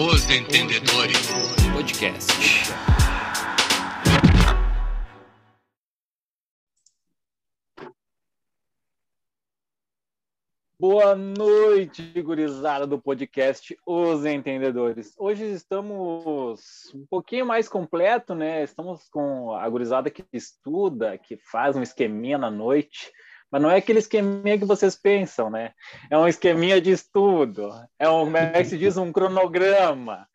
Os Entendedores Podcast. Boa noite, gurizada do podcast Os Entendedores. Hoje estamos um pouquinho mais completo, né? Estamos com a gurizada que estuda, que faz um esqueminha na noite, mas não é aquele esqueminha que vocês pensam, né? É um esqueminha de estudo, é um, como é que se diz, um cronograma.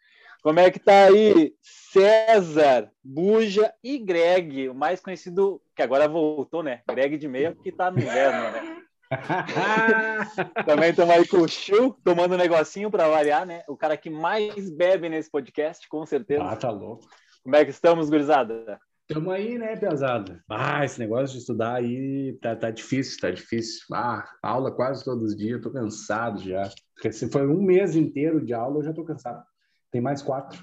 Como é que tá aí César, Buja e Greg, o mais conhecido, que agora voltou, né? Greg de meia, que tá no inverno, né? Também estamos aí com o Chu, tomando um negocinho para variar, né? O cara que mais bebe nesse podcast, com certeza. Ah, tá louco. Como é que estamos, gurizada? Estamos aí, né, pesada? Ah, esse negócio de estudar aí tá, tá difícil, tá difícil. Ah, aula quase todos os dias, tô cansado já. Porque se foi um mês inteiro de aula, eu já tô cansado. Tem mais quatro.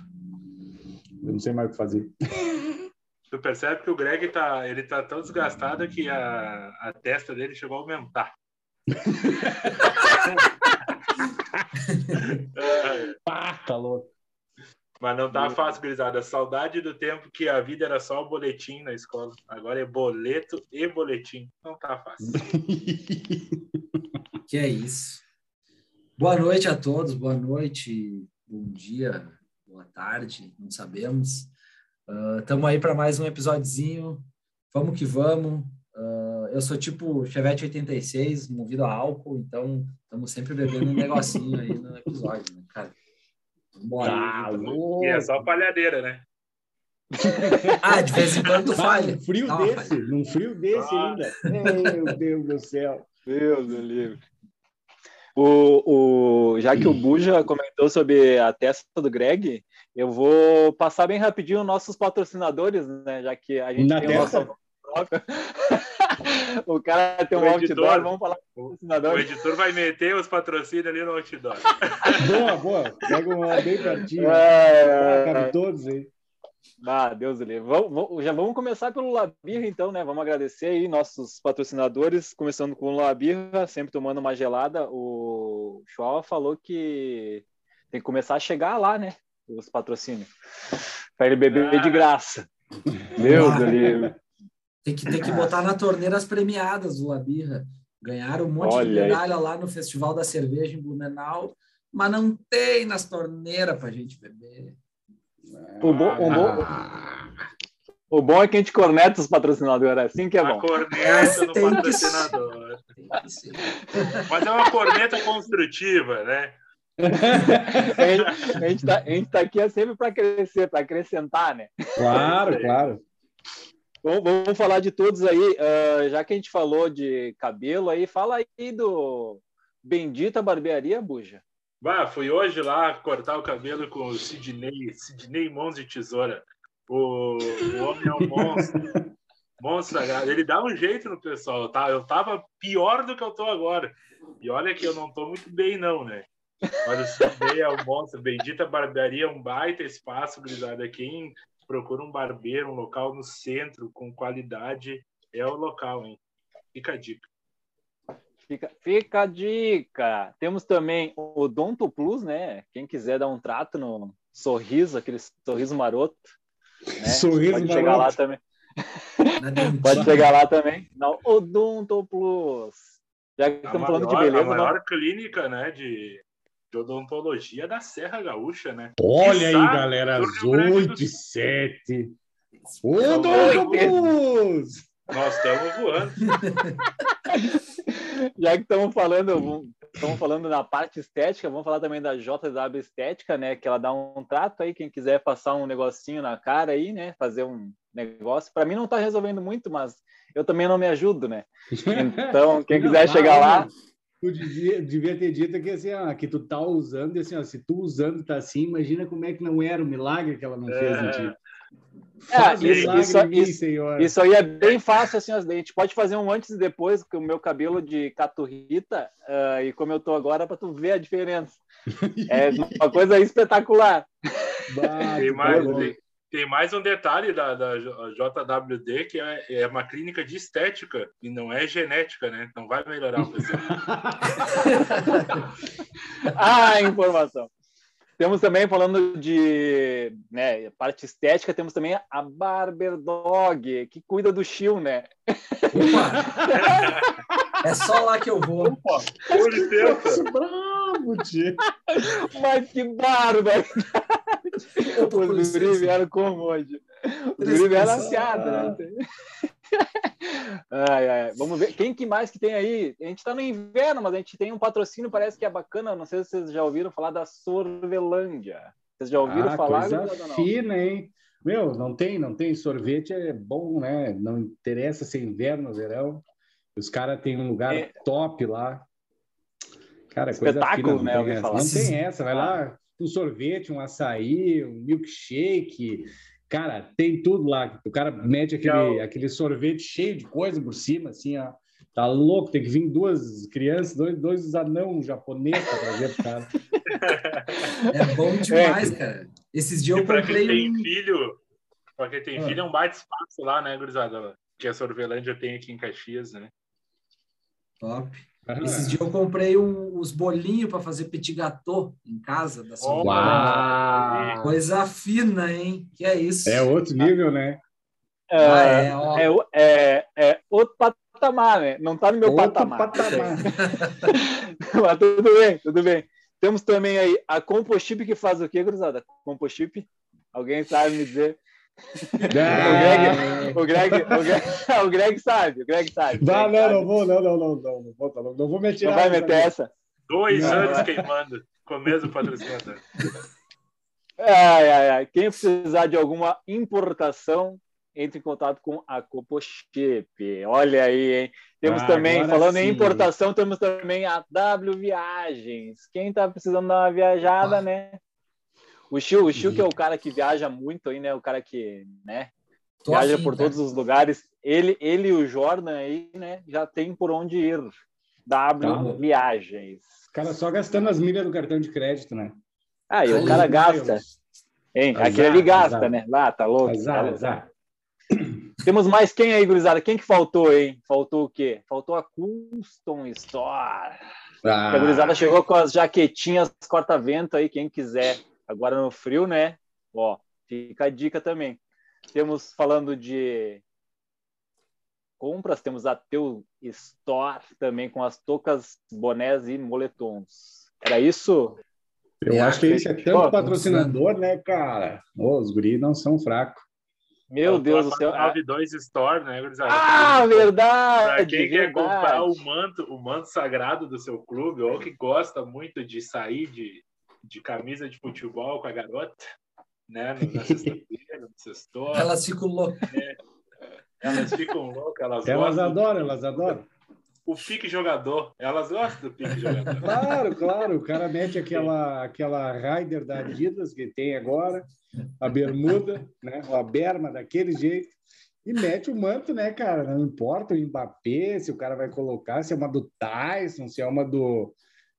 Eu não sei mais o que fazer. Tu percebe que o Greg tá, ele tá tão desgastado que a, a testa dele chegou a aumentar. ah, tá louco. Mas não tá fácil, gurizada. Saudade do tempo que a vida era só o boletim na escola. Agora é boleto e boletim. Não tá fácil. que é isso. Boa noite a todos, boa noite, bom dia, boa tarde, não sabemos. Estamos uh, aí para mais um episódiozinho. Vamos que vamos. Uh, eu sou tipo Chevette 86, movido a álcool, então estamos sempre bebendo um negocinho aí no episódio, né, cara? Vambora. Ah, e é só palhadeira, né? ah, de vez em quando falha. Num frio desse, falha. num frio desse ah. ainda. Meu Deus do céu. Deus do livre. O, o, já que o Buja comentou sobre a testa do Greg, eu vou passar bem rapidinho nossos patrocinadores, né? Já que a gente Na tem testa? o nosso... o cara tem um o outdoor, editor, vamos falar com o patrocinador. O editor vai meter os patrocínios ali no outdoor. boa, boa. Pega uma bem pertinho. É, Cabe todos aí. Ah, Deus do livre. Vamos, já vamos começar pelo Labirra, então, né? Vamos agradecer aí nossos patrocinadores, começando com o Labirra, sempre tomando uma gelada. O Chua falou que tem que começar a chegar lá, né? Os patrocínios. Para ele beber ah. de graça. Deus do livre. Tem que, tem que botar na torneira as premiadas do Labirra. Ganharam um monte Olha de medalha aí. lá no Festival da Cerveja em Blumenau, mas não tem nas torneiras para gente beber. O bom, o, bom, o bom é que a gente corneta os patrocinadores, é assim que é bom. A corneta no patrocinador. Mas é uma corneta construtiva, né? a gente está tá aqui sempre para crescer, para acrescentar, né? Claro, claro. Bom, vamos falar de todos aí. Uh, já que a gente falou de cabelo aí, fala aí do Bendita Barbearia, Buja. Bah, fui hoje lá cortar o cabelo com o Sidney, Sidney Mãos de Tesoura. O, o homem é um monstro. monstro Ele dá um jeito no pessoal, tá? Eu tava pior do que eu tô agora. E olha que eu não tô muito bem, não, né? Mas o Sidney é um monstro. Bendita Barbearia, um baita espaço, grisada. Quem procura um barbeiro, um local no centro, com qualidade, é o local, hein? Fica a dica. Fica, fica a dica. Temos também o Donto Plus, né? Quem quiser dar um trato no sorriso, aquele sorriso maroto. Né? Sorriso Pode chegar lá também. Pode chegar lá também. Não, Donto Plus. Já que a estamos maior, falando de beleza. A maior não... clínica, né? De, de odontologia da Serra Gaúcha, né? Olha aí, galera, às 8 e 7. Odonto Plus! Nós estamos voando. Já que estamos falando, estamos falando na parte estética, vamos falar também da JW Estética, né? Que ela dá um trato aí, quem quiser passar um negocinho na cara aí, né? Fazer um negócio. Para mim não está resolvendo muito, mas eu também não me ajudo, né? Então, quem quiser chegar lá. Tu devia, devia ter dito que assim, ó, que tu tá usando, assim, ó, se tu usando tá assim, imagina como é que não era o milagre que ela não fez é... em ti. É, isso, isso, mim, isso, isso, aí é bem fácil, assim, a gente pode fazer um antes e depois com o meu cabelo de caturrita uh, e como eu tô agora para tu ver a diferença. É uma coisa espetacular. tem, mais, tem, mais um detalhe da, da JWD que é, é, uma clínica de estética e não é genética, né? Não vai melhorar o pessoal. ah, informação. temos também, falando de né, parte estética, temos também a Barber Dog, que cuida do Chiu, né? Opa! é só lá que eu vou. Opa, com licença. Bravo, tio. Mas que bárbaro! Com Os guri licença. vieram como hoje? Os Três guri vieram né? Ai, ai, vamos ver. Quem que mais que tem aí? A gente está no inverno, mas a gente tem um patrocínio, parece que é bacana. Não sei se vocês já ouviram falar da Sorvelândia. Vocês já ouviram ah, falar? coisa não? fina, hein? Meu, não tem, não tem. Sorvete é bom, né? Não interessa se é inverno ou verão. Os caras têm um lugar É. top lá. Cara, Espetáculo, coisa fina, não né, tem ouvi essa. Não tem essa. Vai Ah. lá, um sorvete, um açaí, um milkshake. Cara, tem tudo lá. O cara mete aquele, Legal. aquele sorvete cheio de coisa por cima, assim, ó. Tá louco, tem que vir duas crianças, dois, dois anão japoneses pra trazer pro cara. É bom demais, cara. Esses dias eu pra quem comprei tem filho, pra quem tem Ah. filho, é um baita espaço lá, né, gurizada? Que a Sorvelândia tem aqui em Caxias, né? Top. Esses dias eu comprei um- os bolinhos para fazer petit gâteau em casa da sua Uau! Coisa fina, hein? Que é isso? É outro nível, né? Ah, É, é, ó. é, é, é outro patamar, né? Não tá no meu Outro patamar. patamar. Mas tudo bem, tudo bem. Temos também aí a Compochip que faz o quê, gurizada? Compochip? Alguém sabe me dizer? Ah, O Greg, o Greg, o Greg sabe, o Greg sabe. o Vá, Greg não, sabe. não vou, não, não, não, não, não vou, tá louco. não vou meter. Não vai meter essa? Dois Não. anos queimando. Começo do patrocinador. Ai, ai, ai. Quem precisar de alguma importação, entre em contato com a Copochip. Olha aí, hein? Temos Ah, também, falando em sim. importação, temos também a W Viagens. Quem tá precisando dar uma viajada, Ah. né? O Chiu, o Chiu que é o cara que viaja muito aí, né? O cara que, né? Tô viaja afim, por cara. todos os lugares. Ele, ele e o Jordan aí, né? Já tem por onde ir. W Tá. Viagens. O cara só gastando as milhas do cartão de crédito, né? Ah, e o cara gasta. Deus. Hein? Azar, Aquele ali gasta, azar. né? Lá, tá louco. Azar, Tá- azar. Temos mais quem aí, gurizada? Quem que faltou, hein? Faltou o quê? Faltou a Custom Store. Ah, A gurizada chegou com as jaquetinhas corta-vento aí, quem quiser. Agora no frio, né? Ó, fica a dica também. Temos falando de compras, temos a Teu Store também com as toucas, bonés e moletons. Era isso? eu É, acho que isso é Pô, tanto patrocinador, né, cara? Os guris não são fracos. Meu Deus do céu. 92 Store, né, gurizada? Ah, Pra verdade! quem quer verdade. comprar o manto, o manto sagrado do seu clube, ou que gosta muito de sair de, de camisa de futebol com a garota, né? Na sexta-feira, no sextor, Elas ficam loucas. elas ficam loucas, elas, Elas adoram, elas adoram. O pique jogador, elas gostam do pique jogador. Claro, claro. O cara mete aquela, aquela Rider da Adidas que tem agora, a bermuda, né? A berma daquele jeito. E mete o manto, né, cara? Não importa o Mbappé, se o cara vai colocar, se é uma do Tyson, se é uma do.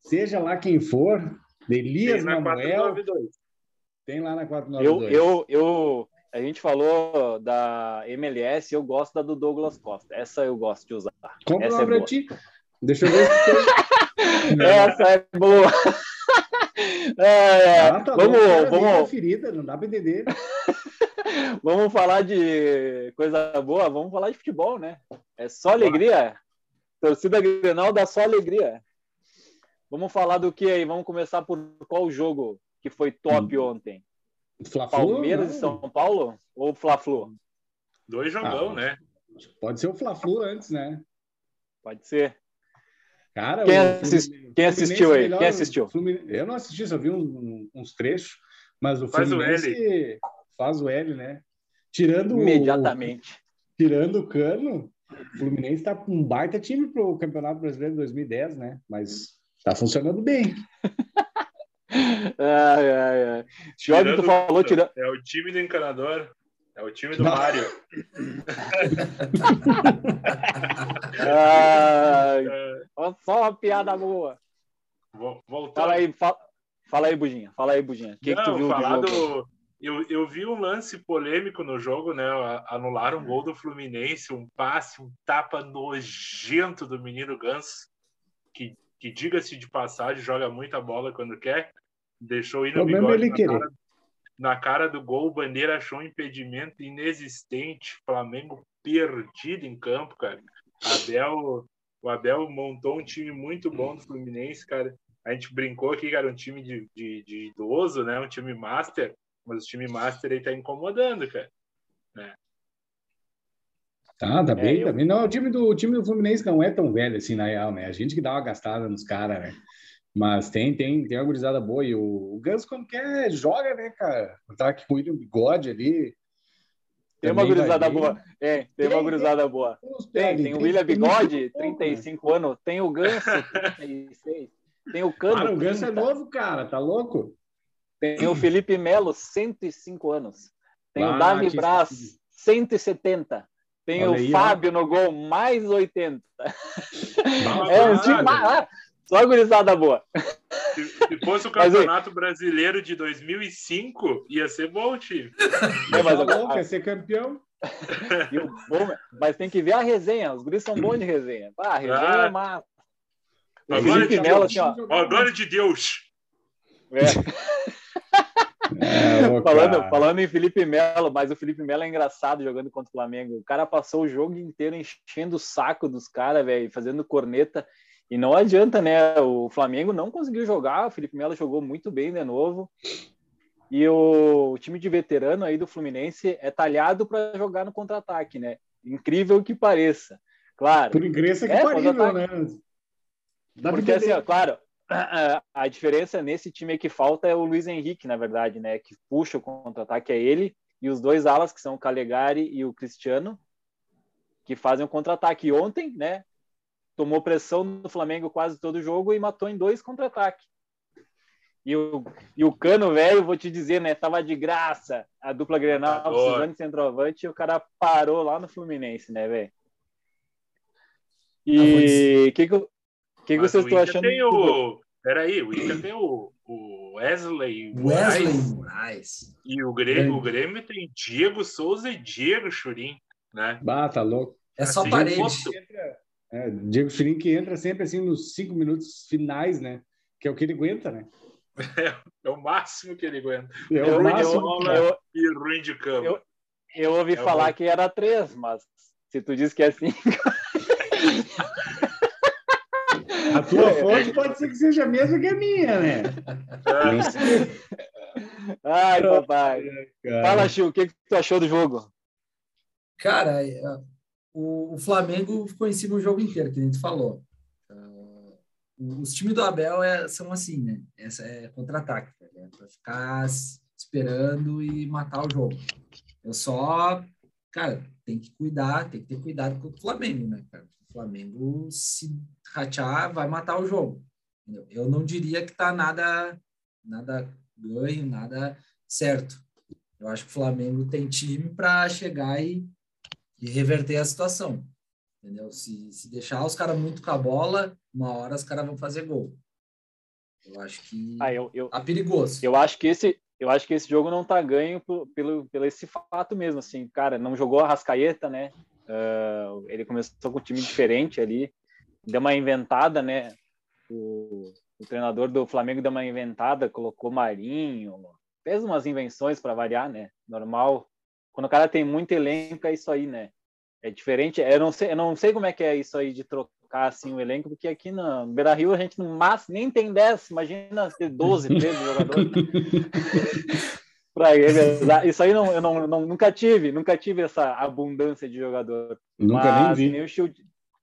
Seja lá quem for, de Elias Tem na Manuel, 492. tem lá na Eu, 492. eu, eu, a gente falou da MLS, eu gosto da do Douglas Costa. Essa eu gosto de usar. Compra essa uma é pra boa. ti. Deixa eu ver se tem. Essa é boa. É, Ah, tá vamos, vamos, ferida, não dá pra entender. vamos falar de coisa boa, vamos falar de futebol, né? É só alegria. Torcida Grenal dá só alegria. Vamos falar do que aí? Vamos começar por qual jogo que foi top Hum. ontem? Palmeiras não. e São Paulo ou Fla-Flu? Dois jogão, Ah. né? Pode ser o Fla-Flu antes, né? Pode ser. Cara, Quem o assis- Fluminense- quem assistiu Fluminense aí? melhor- Quem assistiu? Fluminense- Eu não assisti, só vi um- uns trechos, mas o Faz o Fluminense faz o L, né? Tirando o- Imediatamente. tirando o Cano, o Fluminense tá com um baita time pro Campeonato Brasileiro de 2010, né? Mas tá funcionando bem. Ai, ai, ai. Jorge, tu Tirando- falou, tira... É o time do encanador. É o time do Não. Mário. Ai, É, só uma piada boa. vo- voltando. Fala aí, fala, fala aí, Buginha. Fala aí, Buginha. O que, que tu Não, viu falar do jogo? do- Eu, eu vi um lance polêmico no jogo, né? Anularam um gol do Fluminense, um passe, um tapa nojento do menino Ganso, que, que diga-se de passagem, joga muita bola quando quer. Deixou ir no é bigode ele na cara, na cara do gol, o Bandeira achou um impedimento inexistente. Flamengo perdido em campo, cara. Abel, o Abel montou um time muito bom do Fluminense, cara. A gente brincou aqui, cara, um time de, de, de idoso, né? Um time master, mas o time master aí tá incomodando, cara. Tá, tá É, bem, eu- tá bem. Não, o time, do, o time do Fluminense não é tão velho assim, na real, né? A gente que dá uma gastada nos caras, né? Mas tem, tem, tem uma gurizada boa. E o, o Ganso, quando quer, joga, né, cara? Tá aqui com o bigode ali. Tem uma gurizada boa. É, tem uma Tem, gurizada boa. Tem, ali, tem o tem- William tem Bigode, bom, né? 35 anos. Tem o Ganso, 36. Tem o Cano, Cara, o Ganso é 30. novo, cara, tá louco? Tem o Felipe Melo, 105 anos. Tem Ah, o Davi Braz, 170. Tem Olha o aí, ó. Fábio no gol, mais 80. Bah, É um time. só gurizada boa. Se, se fosse o Mas. Campeonato Brasileiro de 2005, ia ser bom o time. É, mas, quer ser campeão? e o bom- mas tem que ver a resenha. Os guris são bons de resenha. Ah, a resenha Ah. é massa. Agora de assim, ó. Ó, a glória de Deus. é, É, ô, falando, falando em Felipe Melo, mas o Felipe Melo é engraçado jogando contra o Flamengo. O cara passou o jogo inteiro enchendo o saco dos caras, velho, fazendo corneta. E não adianta, né? O Flamengo não conseguiu jogar. O Felipe Melo jogou muito bem de novo. E o, o time de veterano aí do Fluminense é talhado para jogar no contra-ataque, né? Incrível que pareça. Claro. Por que É, parível, contra-ataque. né? Dá Porque, assim, ó, claro, a, a diferença nesse time que falta é o Luiz Henrique, na verdade, né? Que puxa o contra-ataque, é ele e os dois alas, que são o Calegari e o Cristiano, que fazem o contra-ataque. Ontem, né? Tomou pressão no Flamengo quase todo o jogo e matou em dois contra-ataques. E o, e o Cano, velho, vou te dizer, né? Tava de graça a dupla Grenal, Matador. precisando de centroavante, e o cara parou lá no Fluminense, né, velho? E o que, que, eu- que, que Mas vocês o estão achando? Tem o... Peraí, o Inter tem o, o Wesley, Wesley Moraes, Moraes. e o Grêmio, o Grêmio tem Diego Souza e Diego Churim, né? Bah, tá louco. É só Assim, parede. posso- É, Diego Churin que entra sempre assim nos cinco minutos finais, né? Que é o que ele aguenta, né? É o máximo que ele aguenta. É Eu, o máximo. bola. eu, E ruim de cama. Eu- eu ouvi É o falar bom. que era três, mas se tu diz que é cinco. A tua fonte pode ser que seja a mesma que a minha, né? É, sei, Ai, papai. cara. Fala, Chiu, o que, que tu achou do jogo? Cara, é, o, o Flamengo ficou em cima o jogo inteiro, que nem tu falou. Ah, os times do Abel é- são assim, né? Essa é contra-ataque, tá ligado? Pra ficar esperando e matar o jogo. Eu só, cara, tem que cuidar, tem que ter cuidado com o Flamengo, né, cara? O Flamengo, se ratear, vai matar o jogo. entendeu? Eu não diria que tá nada, nada ganho, nada certo. Eu acho que o Flamengo tem time para chegar e, e reverter a situação. Entendeu? Se, se deixar os caras muito com a bola, uma hora os caras vão fazer gol. Eu acho que Ah, eu, eu, tá perigoso. eu acho que esse. Eu acho que esse jogo não tá ganho por- pelo, pelo esse fato mesmo, assim, cara, não jogou a Rascaeta, né? Ah, ele começou com um time diferente ali, deu uma inventada, né? O, o treinador do Flamengo deu uma inventada, colocou Marinho, fez umas invenções para variar, né? Normal. Quando o cara tem muito elenco, é isso aí, né? É diferente. Eu não sei, eu não sei como é que é isso aí de trocar assim o elenco, porque aqui no Beira Rio a gente no máximo nem tem 10, imagina ter 12, 13 jogadores. Pra revezar. Isso aí não, eu não, não- nunca tive, nunca tive essa abundância de jogador. Nunca Mas, nem vi. nem o Chiu,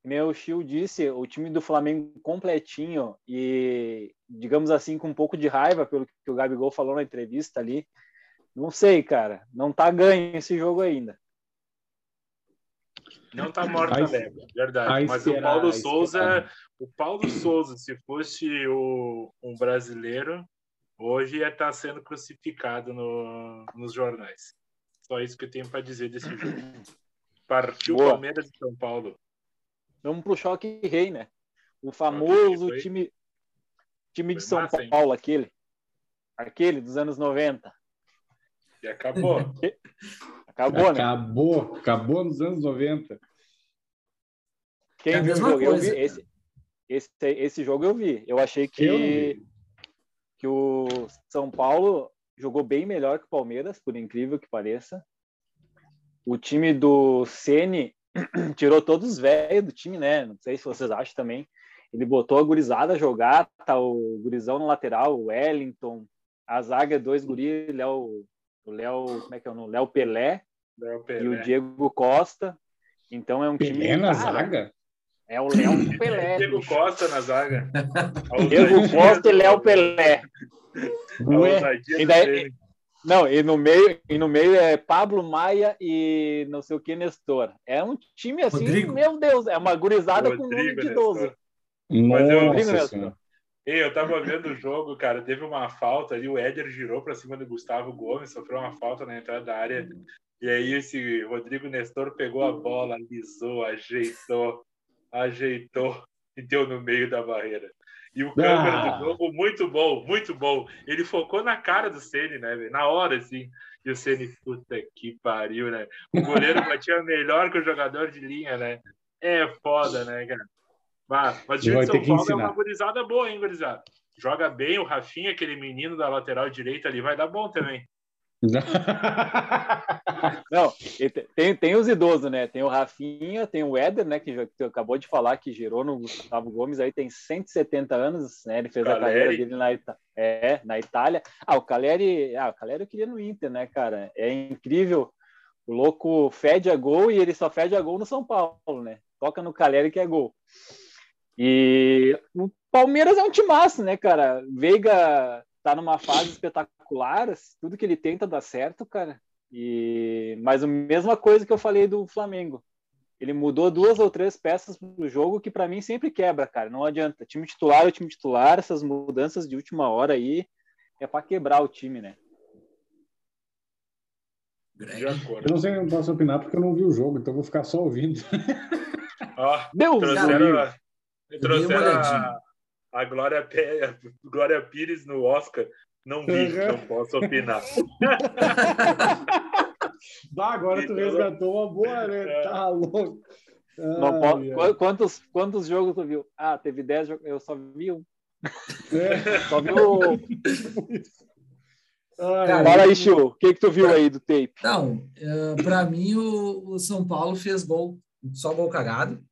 nem o Chiu disse, o time do Flamengo completinho e, digamos assim, com um pouco de raiva pelo que o Gabigol falou na entrevista ali. Não sei, cara. Não tá ganho esse jogo ainda. Não tá morta Aí- a verdade. aí Mas o será, Paulo aí Souza, será. o Paulo Souza, se fosse o, um brasileiro, hoje ia estar sendo crucificado no, nos jornais. Só isso que eu tenho para dizer desse jogo. Partiu Boa. Palmeiras e São Paulo. Vamos pro choque rei, né? O famoso time, time de São massa, hein? Paulo, aquele. Aquele dos anos 90. E acabou. Acabou, né? Acabou, acabou nos anos 90. Quem É a viu o jogo? Eu vi. Esse, esse, esse jogo eu vi. Eu achei que, Eu. Que o São Paulo jogou bem melhor que o Palmeiras, por incrível que pareça. O time do Ceni tirou todos os velhos do time, né? Não sei se vocês acham também. Ele botou a gurizada a jogar, tá o gurizão no lateral, o Wellington, a zaga é dois guris, Léo, o Léo, como é que é o nome? Léo Pelé, Léo Pelé. e o Diego Costa. Então é um time. Pelé na cara, zaga? É o Léo Pelé. Diego Costa na zaga. Diego Costa e Léo Pelé. E daí-. Não, e no meio, e no meio é Pablo Maia e não sei o que Nestor. É um time assim, Rodrigo. meu Deus, é uma gurizada com nome Rodrigo de Nestor. 12. Mas eu- Rodrigo eu tava vendo o jogo, cara, teve uma falta ali, o Éder girou pra cima do Gustavo Gomes, sofreu uma falta na entrada da área, e aí esse Rodrigo Nestor pegou a bola, alisou, ajeitou, ajeitou e deu no meio da barreira. E o câmera Ah. do jogo, muito bom, muito bom. Ele focou na cara do Ceni, né, velho? Na hora, assim. E o Ceni, puta que pariu, né? O goleiro batia melhor que o jogador de linha, né? É foda, né, cara? Mas, mas o time de São Paulo é ensinar. uma gurizada boa, hein, gurizada? Joga bem, o Rafinha, aquele menino da lateral direita ali, vai dar bom também. Não, te- tem, tem os idosos, né? Tem o Rafinha, tem o Éder, né? Que, que acabou de falar que girou no Gustavo Gomes, aí tem 170 anos, né? Ele fez a Caleri. carreira dele na, Ita- é, na Itália. Ah, o Caleri, ah, o Caleri eu queria no Inter, né, cara? É incrível. O louco fede a gol e ele só fede a gol no São Paulo, né? Toca no Caleri que é gol. E o Palmeiras é um timaço, né, cara? Veiga tá numa fase espetacular, tudo que ele tenta dá certo, cara. E mas a mesma coisa que eu falei do Flamengo. Ele mudou duas ou três peças pro jogo que para mim sempre quebra, cara. Não adianta. Time titular é o time titular, essas mudanças de última hora aí é para quebrar o time, né? De acordo. Eu não sei, eu não posso opinar porque eu não vi o jogo, então vou ficar só ouvindo. Ó, Deus trouxeram, a, trouxeram a, a Glória, Glória Pires no Oscar. Não vi, Uhum. não posso opinar. Bah, agora tu Então- resgatou uma boa, né? É. Tá louco. Não Ai, po- Quantos, quantos jogos tu viu? Ah, teve 10 jogos. Eu só vi um. É. Só vi o. Ai, Fala aí, Chiu. O que, que tu viu aí do tape? Não, para mim o, o São Paulo fez gol, só gol cagado,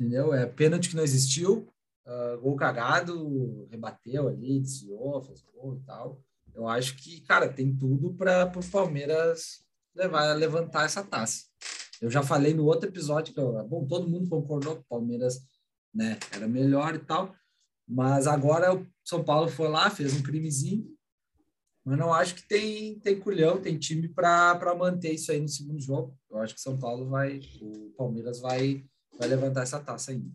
entendeu? É pênalti que não existiu, ah, gol cagado, rebateu ali, desviou, fez gol e tal. Eu acho que, cara, tem tudo para o Palmeiras levar, levantar essa taça. Eu já falei no outro episódio que, eu, bom, todo mundo concordou que o Palmeiras, né, era melhor e tal, mas agora o São Paulo foi lá, fez um crimezinho, mas não acho que tem, tem culhão, tem time para manter isso aí no segundo jogo. Eu acho que São Paulo vai, o Palmeiras vai, vai levantar essa taça ainda.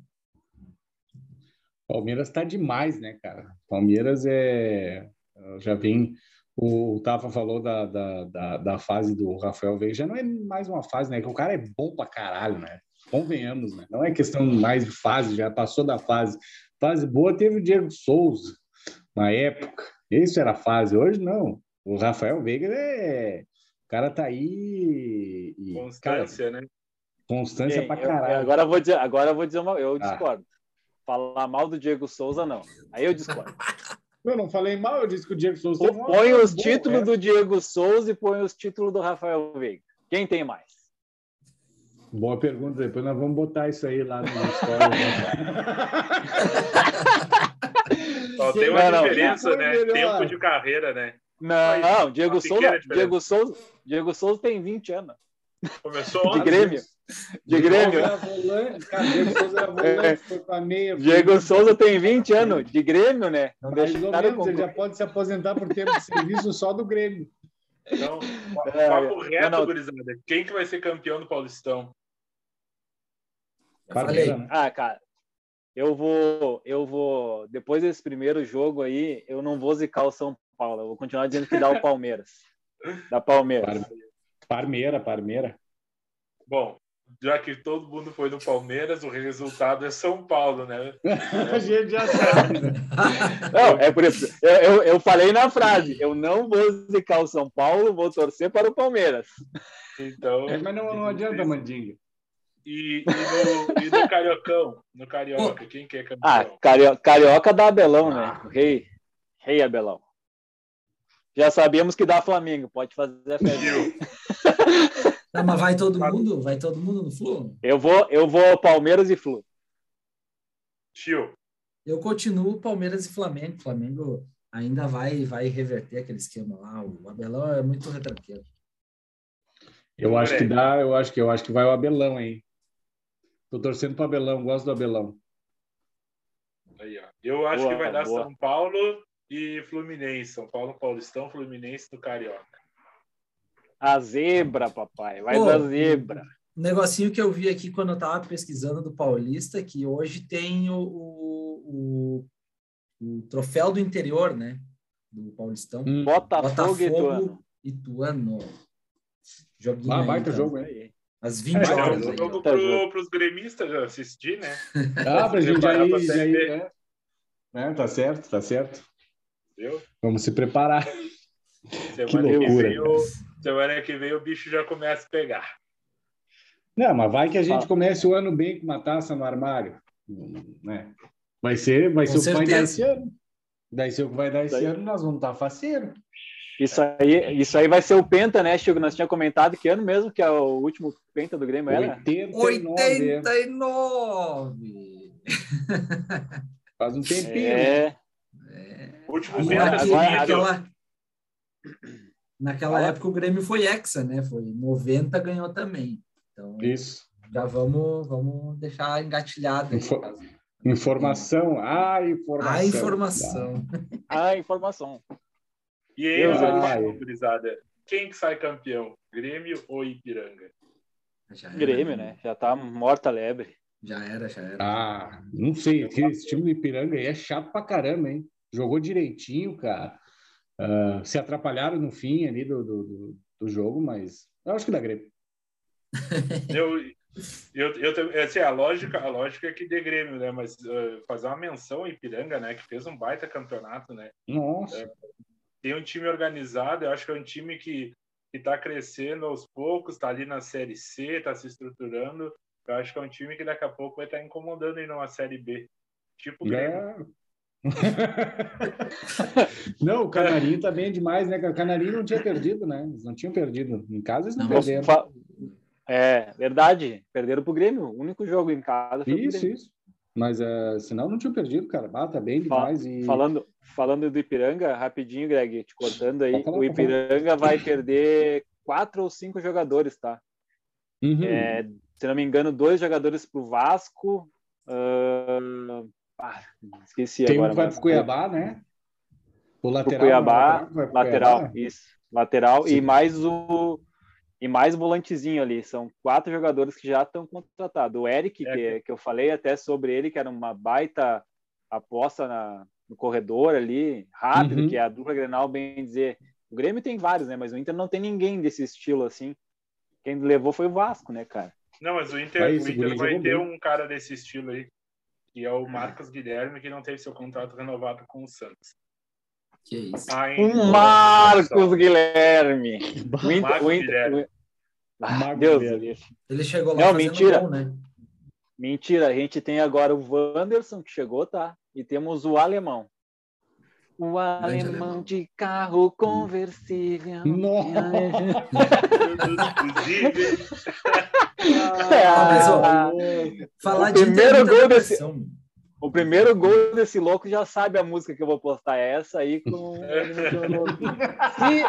Palmeiras tá demais, né, cara? Palmeiras é. eu Já vem. O Tafa falou da, da, da, da fase do Rafael Veiga, já não é mais uma fase, né? Que o cara é bom pra caralho, né? Convenhamos, né? Não é questão mais de fase, já passou da fase. Fase boa teve o Diego Souza na época. Isso era fase. Hoje não. O Rafael Veiga é. O cara tá aí. E, cara, Constância, né? constância Bem, pra eu- caralho. agora eu vou dizer, agora eu vou dizer uma, eu Ah. discordo. Falar mal do Diego Souza não. Aí eu discordo. Eu não falei mal, eu disse que o Diego Souza uma Põe os boa, títulos é. do Diego Souza e põe os títulos do Rafael Veiga. Quem tem mais? Boa pergunta. Depois nós vamos botar isso aí lá no story. Só tem Não, uma não, diferença, não. né? Tempo de carreira, né? Não, Uma Diego pequena Souza. Diego Souza, Diego Souza tem 20 anos. Começou De ontem. Grêmio. De Grêmio. Cara, Diego Souza era volante, foi pra meia. Diego Souza tem 20 anos. De Grêmio, né? Não Mais deixa ou menos, ele já pode se aposentar por tempo de serviço só do Grêmio. Então, É, papo reto, não, gurizada. Quem que vai ser campeão do Paulistão? Eu falei? Ah, cara, eu vou, eu vou, depois desse primeiro jogo aí, eu não vou zicar o São Paulo, eu vou continuar dizendo que dá o Palmeiras. Da Palmeiras. Parmeira, Parmeira. Bom, já que todo mundo foi do Palmeiras, o resultado é São Paulo, né? A gente já sabe. né? Não, é por isso. Eu, eu, eu falei na frase, eu não vou zicar o São Paulo, vou torcer para o Palmeiras. Então. Mas não, não adianta, Mandinga. E, e, no, e no Cariocão? No Carioca, quem que é campeão? Ah, Carioca, Carioca da Abelão, né? O rei, rei Abelão. Já sabíamos que dá Flamengo, pode fazer a festa. Não, mas vai todo mundo? Vai todo mundo no Flu? Eu vou, eu vou Palmeiras e Flu. Tio, Eu continuo Palmeiras e Flamengo. Flamengo ainda vai vai reverter aquele esquema lá. O Abelão é muito retranqueiro. Eu acho que dá, eu acho que eu acho que vai o Abelão aí. Tô torcendo pro Abelão, gosto do Abelão. aí, ó. Eu acho Boa, que vai dar boa. São Paulo e Fluminense. São Paulo, Paulistão, Fluminense do Carioca. A zebra, papai. Vai Pô, da zebra. Um negocinho que eu vi aqui quando eu tava pesquisando do Paulista, que hoje tem o, o, o, o troféu do interior, né? Do Paulistão. Hum. Botafogo, e Ituano. e Ituano. Joguinho Ah, baita então. jogo, hein? Aí. Às 20 É, Mas é horas. um aí, jogo. Tá jogo. pros gremistas já assistir, né? Ah, pra gente Preparar pra aí, aí né? É, tá certo, tá certo. Viu? Vamos se preparar. Semana loucura, vem, o, semana que vem o bicho já começa a pegar. Não, mas vai que a gente Ah. comece o ano bem com uma taça no armário. Né? Vai ser, vai ser o que vai dar esse ano. Vai ser o que vai dar esse Daí- ano, nós vamos estar faceiro. Isso aí, isso aí vai ser o Penta, né, Chico? Nós tínhamos comentado que ano mesmo que é o último Penta do Grêmio era? 89, 89! faz um tempinho. É, O último Agora- Naquela- agora- naquela naquela Agora- época o Grêmio foi hexa, né? Foi 90 ganhou também. Então Isso. já vamos, vamos deixar engatilhado. Info- Informação. Ah, informação. A informação. a informação. E aí, é. gurizada, quem que sai campeão? Grêmio ou Ipiranga? Era, Grêmio, né? Já tá morta a lebre. Já era, já era. Ah, não sei. Esse time do Ipiranga aí é chato pra caramba, hein? Jogou direitinho, cara. Ah, se atrapalharam no fim ali do, do, do, do jogo, mas eu acho que dá Grêmio. Eu, eu, eu, tenho- assim, a lógica, a lógica é que dê Grêmio, né? Mas eh, fazer uma menção ao Ipiranga, né? Que fez um baita campeonato, né? Nossa. Tem um time organizado, eu acho que é um time que está crescendo aos poucos, está ali na Série C, está se estruturando. Eu acho que é um time que daqui a pouco vai estar incomodando aí numa Série B. Tipo o Grêmio. Não, o Canarinho tá bem demais, né? O Canarinho não tinha perdido, né? Eles não tinham perdido. Em casa eles não, Não, perderam. Fa- É, verdade. Perderam pro Grêmio. O único jogo em casa foi Isso, isso. Mas uh, senão não tinham perdido, cara. Ah, tá bem demais. E... Falando, falando do Ipiranga, rapidinho, Greg, te cortando aí, falar, o pode falar. Ipiranga vai perder quatro ou cinco jogadores, tá? Uhum. É, se não me engano, dois jogadores pro Vasco. ah, ah, esqueci Tem um agora. que vai mas- pro Cuiabá, né? O pro lateral. Cuiabá, lateral, vai pro lateral, Cuiabá. isso, lateral Sim. e mais o e mais volantezinho ali. São quatro jogadores que já estão contratados. O Eric, É. que, que eu falei até sobre ele, que era uma baita aposta na, no corredor ali, rápido, Uhum. que é a dupla Grenal, bem dizer. O Grêmio tem vários, né? Mas o Inter não tem ninguém desse estilo assim. Quem levou foi o Vasco, né, cara? Não, mas o Inter, o Inter vai ter bem. um cara desse estilo aí, que é o Marcos Guilherme, que não teve seu contrato renovado com o Santos. Que isso. Tá em Um Marcos Guilherme. O Inter, Marcos o Inter- Guilherme. Ah, Marcos Deus, Guilherme. Ele chegou lá Não, fazendo mentira. gol, né? Mentira, a gente tem agora o Wanderson que chegou, tá? E temos o alemão. O alemão, alemão. de carro conversível. Nossa! Inclusive, Ah, mas, ó, Ah, Falar O de primeiro gol desse- o primeiro gol desse louco já sabe a música que eu vou postar. É essa aí com. se,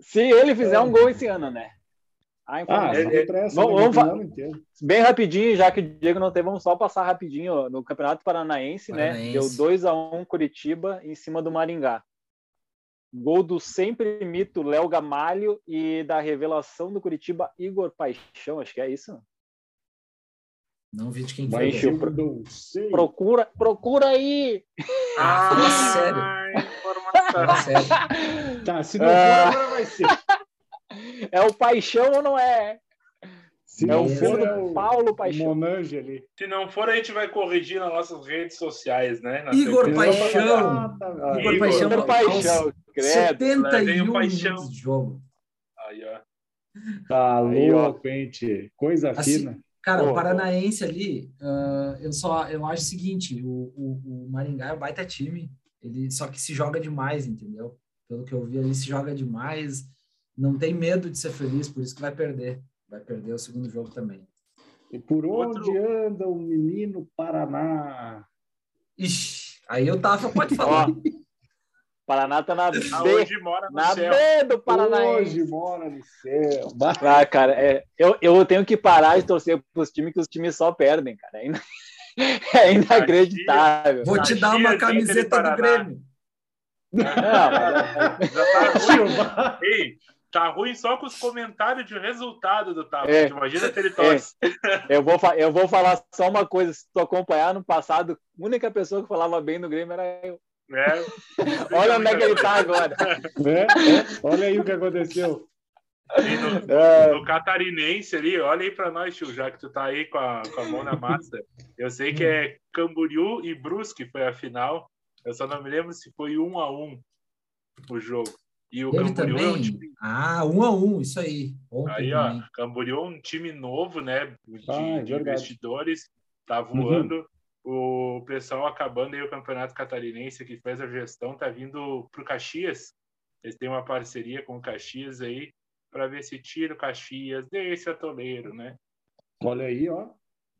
se ele fizer um gol esse ano, né? A Ah, informação. pressa. Vamos- né? vamos. Bem rapidinho, já que o Diego não tem, vamos só passar rapidinho no Campeonato Paranaense, né? Paranaense. Deu 2 a 1 Curitiba em cima do Maringá. Gol do sempre mito Léo Gamalho e da revelação do Curitiba Igor Paixão, acho que é isso. Não vi de quem foi. o ser, não sei. Procura, procura aí. Ah, sério. Ah, informação. Fala sério. Tá, se não Ah. for, agora vai ser. É o Paixão ou não é? Se É o não filho for, do é o Paulo Paixão. Monange ali. Se não for, a gente vai corrigir nas nossas redes sociais, né? Na Igor. Paixão. Ah, tá, ah, Igor Igor Paixão. Igor Paixão, credo. 71 Levem o Paixão. minutos de jogo. Aí, ó. Tá louco, tchê? Coisa Assim, fina. Cara, Boa, o Paranaense ali, ah, eu só eu acho o seguinte, o, o, o Maringá é um baita time, ele só que se joga demais, entendeu? Pelo que eu vi ali, se joga demais, não tem medo de ser feliz, por isso que vai perder. Vai perder o segundo jogo também. E por Outro- onde anda o menino Paraná? Ixi, aí eu tava, pode falar. Paraná tá na B, Aonde mora no na céu. B do Hoje Paranaense. mora no céu. Ah, cara, é, eu, eu tenho que parar de torcer pros times que os times só perdem, cara. É, ina- é inacreditável. Vou te dar uma camiseta do Paraná. Grêmio. Não, mas- Já tá. Ei, tá ruim só com os comentários de resultado do Tapa. É. Imagina se ele torce. eu, vou, eu vou falar só uma coisa. Se tu acompanhar no passado, a única pessoa que falava bem do Grêmio era eu. né? Olha onde é que ele tá agora. né? É, Olha aí o que aconteceu. No, É, no catarinense ali, olha aí pra nós, tio, já que tu tá aí com a, com a mão na massa. Eu sei que é Camboriú e Brusque foi a final. Eu só não me lembro se foi um a um o jogo. E o Teve Camboriú é um também. time. Ah, um a um, isso aí. Ontem Aí, ó, também. Camboriú é um time novo, né? De, Ah, é de investidores, tá voando. O pessoal acabando aí o Campeonato Catarinense que fez a gestão, tá vindo pro Caxias. Eles têm uma parceria com o Caxias aí para ver se tira o Caxias desse atoleiro, né? Olha aí, ó.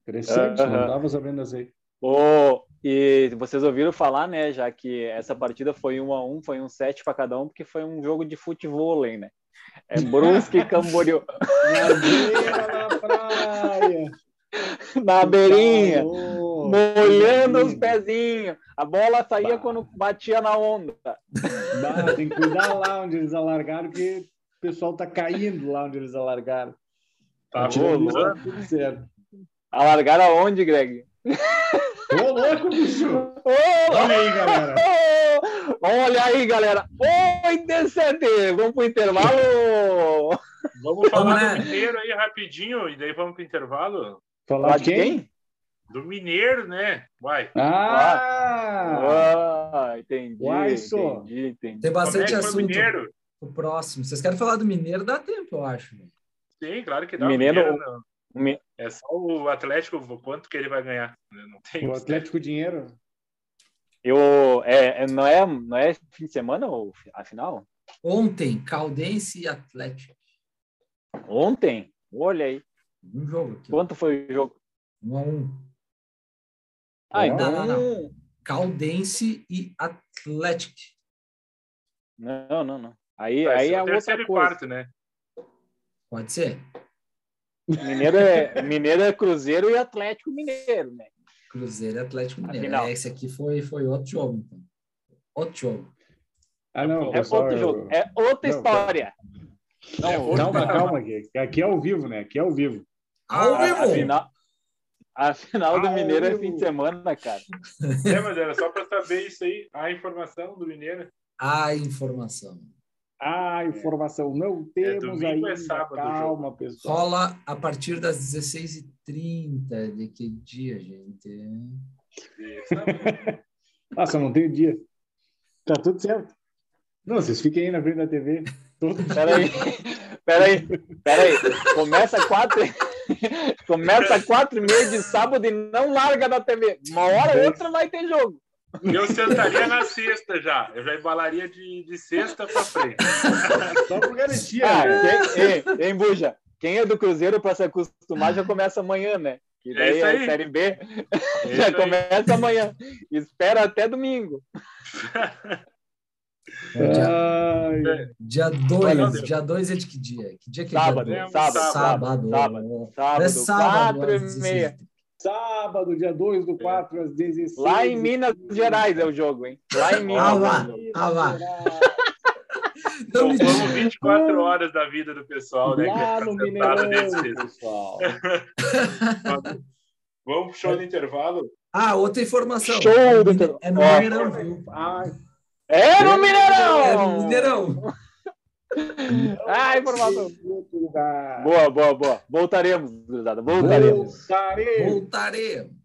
Interessante, Aham. não tava sabendo aí. ô, e vocês ouviram falar, né, já que essa partida foi um a um, foi um set para cada um, porque foi um jogo de futebol, né? É Brusque e Camboriú Na beira da praia. na beirinha. Calor. molhando os pezinhos. A bola saía Bah. quando batia na onda. Bah, tem que cuidar lá onde eles alargaram, porque o pessoal tá caindo lá onde eles alargaram. Tá rolando. tudo certo. Alargaram aonde, Greg? Ô, louco, bicho! Ô, Olha aí, galera. Olha aí, galera. 87. Vamos pro intervalo. Vamos falar Vamos, né? do Mineiro aí rapidinho e daí vamos pro intervalo. Falar de de quem? Do Mineiro, né? Vai. Ah! Ah, entendi. Uai. Entendi, entendi. Tem é bastante o assunto. Mineiro? O próximo. Vocês querem falar do Mineiro? Dá tempo, eu acho. Sim, claro que dá. o Mineiro- não. Mi- É só o Atlético, quanto que ele vai ganhar. Não tem O Atlético Dinheiro. Eu, é, é- não, é, não é fim de semana ou a final? Ontem, Caldense e Atlético. Ontem. Olha aí. Um jogo aqui. Quanto foi o jogo? Um a um. Ah, Não, então. não, Caldense e Atlético. Não, não, não. Aí, Vai aí ser é o outra terceiro e coisa. quarto, né? Pode ser? Mineiro é, Mineiro é Cruzeiro e Atlético Mineiro, né? Cruzeiro e Atlético Mineiro. Afinal. É, esse aqui foi, foi outro jogo, então. Outro jogo. Ah, não, É pessoal. outro eu- jogo, é outra Não, história. Não, É, Calma, calma, aqui. Aqui é ao vivo, né? Aqui é ao vivo. Ao a, a vivo! final, a final do Ao Mineiro é fim de semana, cara. É, mas era só para saber isso aí, a informação do Mineiro. A informação. Ah, informação. Não temos domingo, ainda. é sábado o calma, pessoal. Rola a partir das 16h30. De que dia, gente? E? Ah, só não tem o dia. Tá tudo certo. Não, vocês fiquem aí na frente da TV. Todo. Peraí, peraí, peraí. Começa quatro, começa quatro e meia de sábado e não larga da TV. Uma hora ou outra vai ter jogo. Eu sentaria na sexta já. Eu já embalaria de, de sexta para frente. Só por garantia. Ah, né? quem, hein, hein, Buja? Quem é do Cruzeiro para se acostumar já começa amanhã, né? Que É daí isso é aí. Série B, É já isso aí. começa amanhã. Espera até domingo. Dia, Ai, dia Olha, 2. Dia 2 é de que dia? Que dia que é Sábado, dia sábado, dois? sábado, Sábado. sábado, É sábado, quatro e às meia. 16h30. sábado, dia 2 do 4, às 16 Lá em Minas Gerais é o jogo, hein? Lá em Minas. Ah, é lá. jogo. Ah, lá. Não Poupamos 24 horas da vida do pessoal, né? que Lá no Mineirão, pessoal. Vamos pro show do intervalo? Ah, outra informação. Show é, no do Mine- Inter- é no. Mineirão, viu? Ai, É no Mineirão! É no Mineirão. Ah, informação. Boa, boa, boa. Voltaremos, gurizada. Voltaremos. Voltarei. Voltaremos.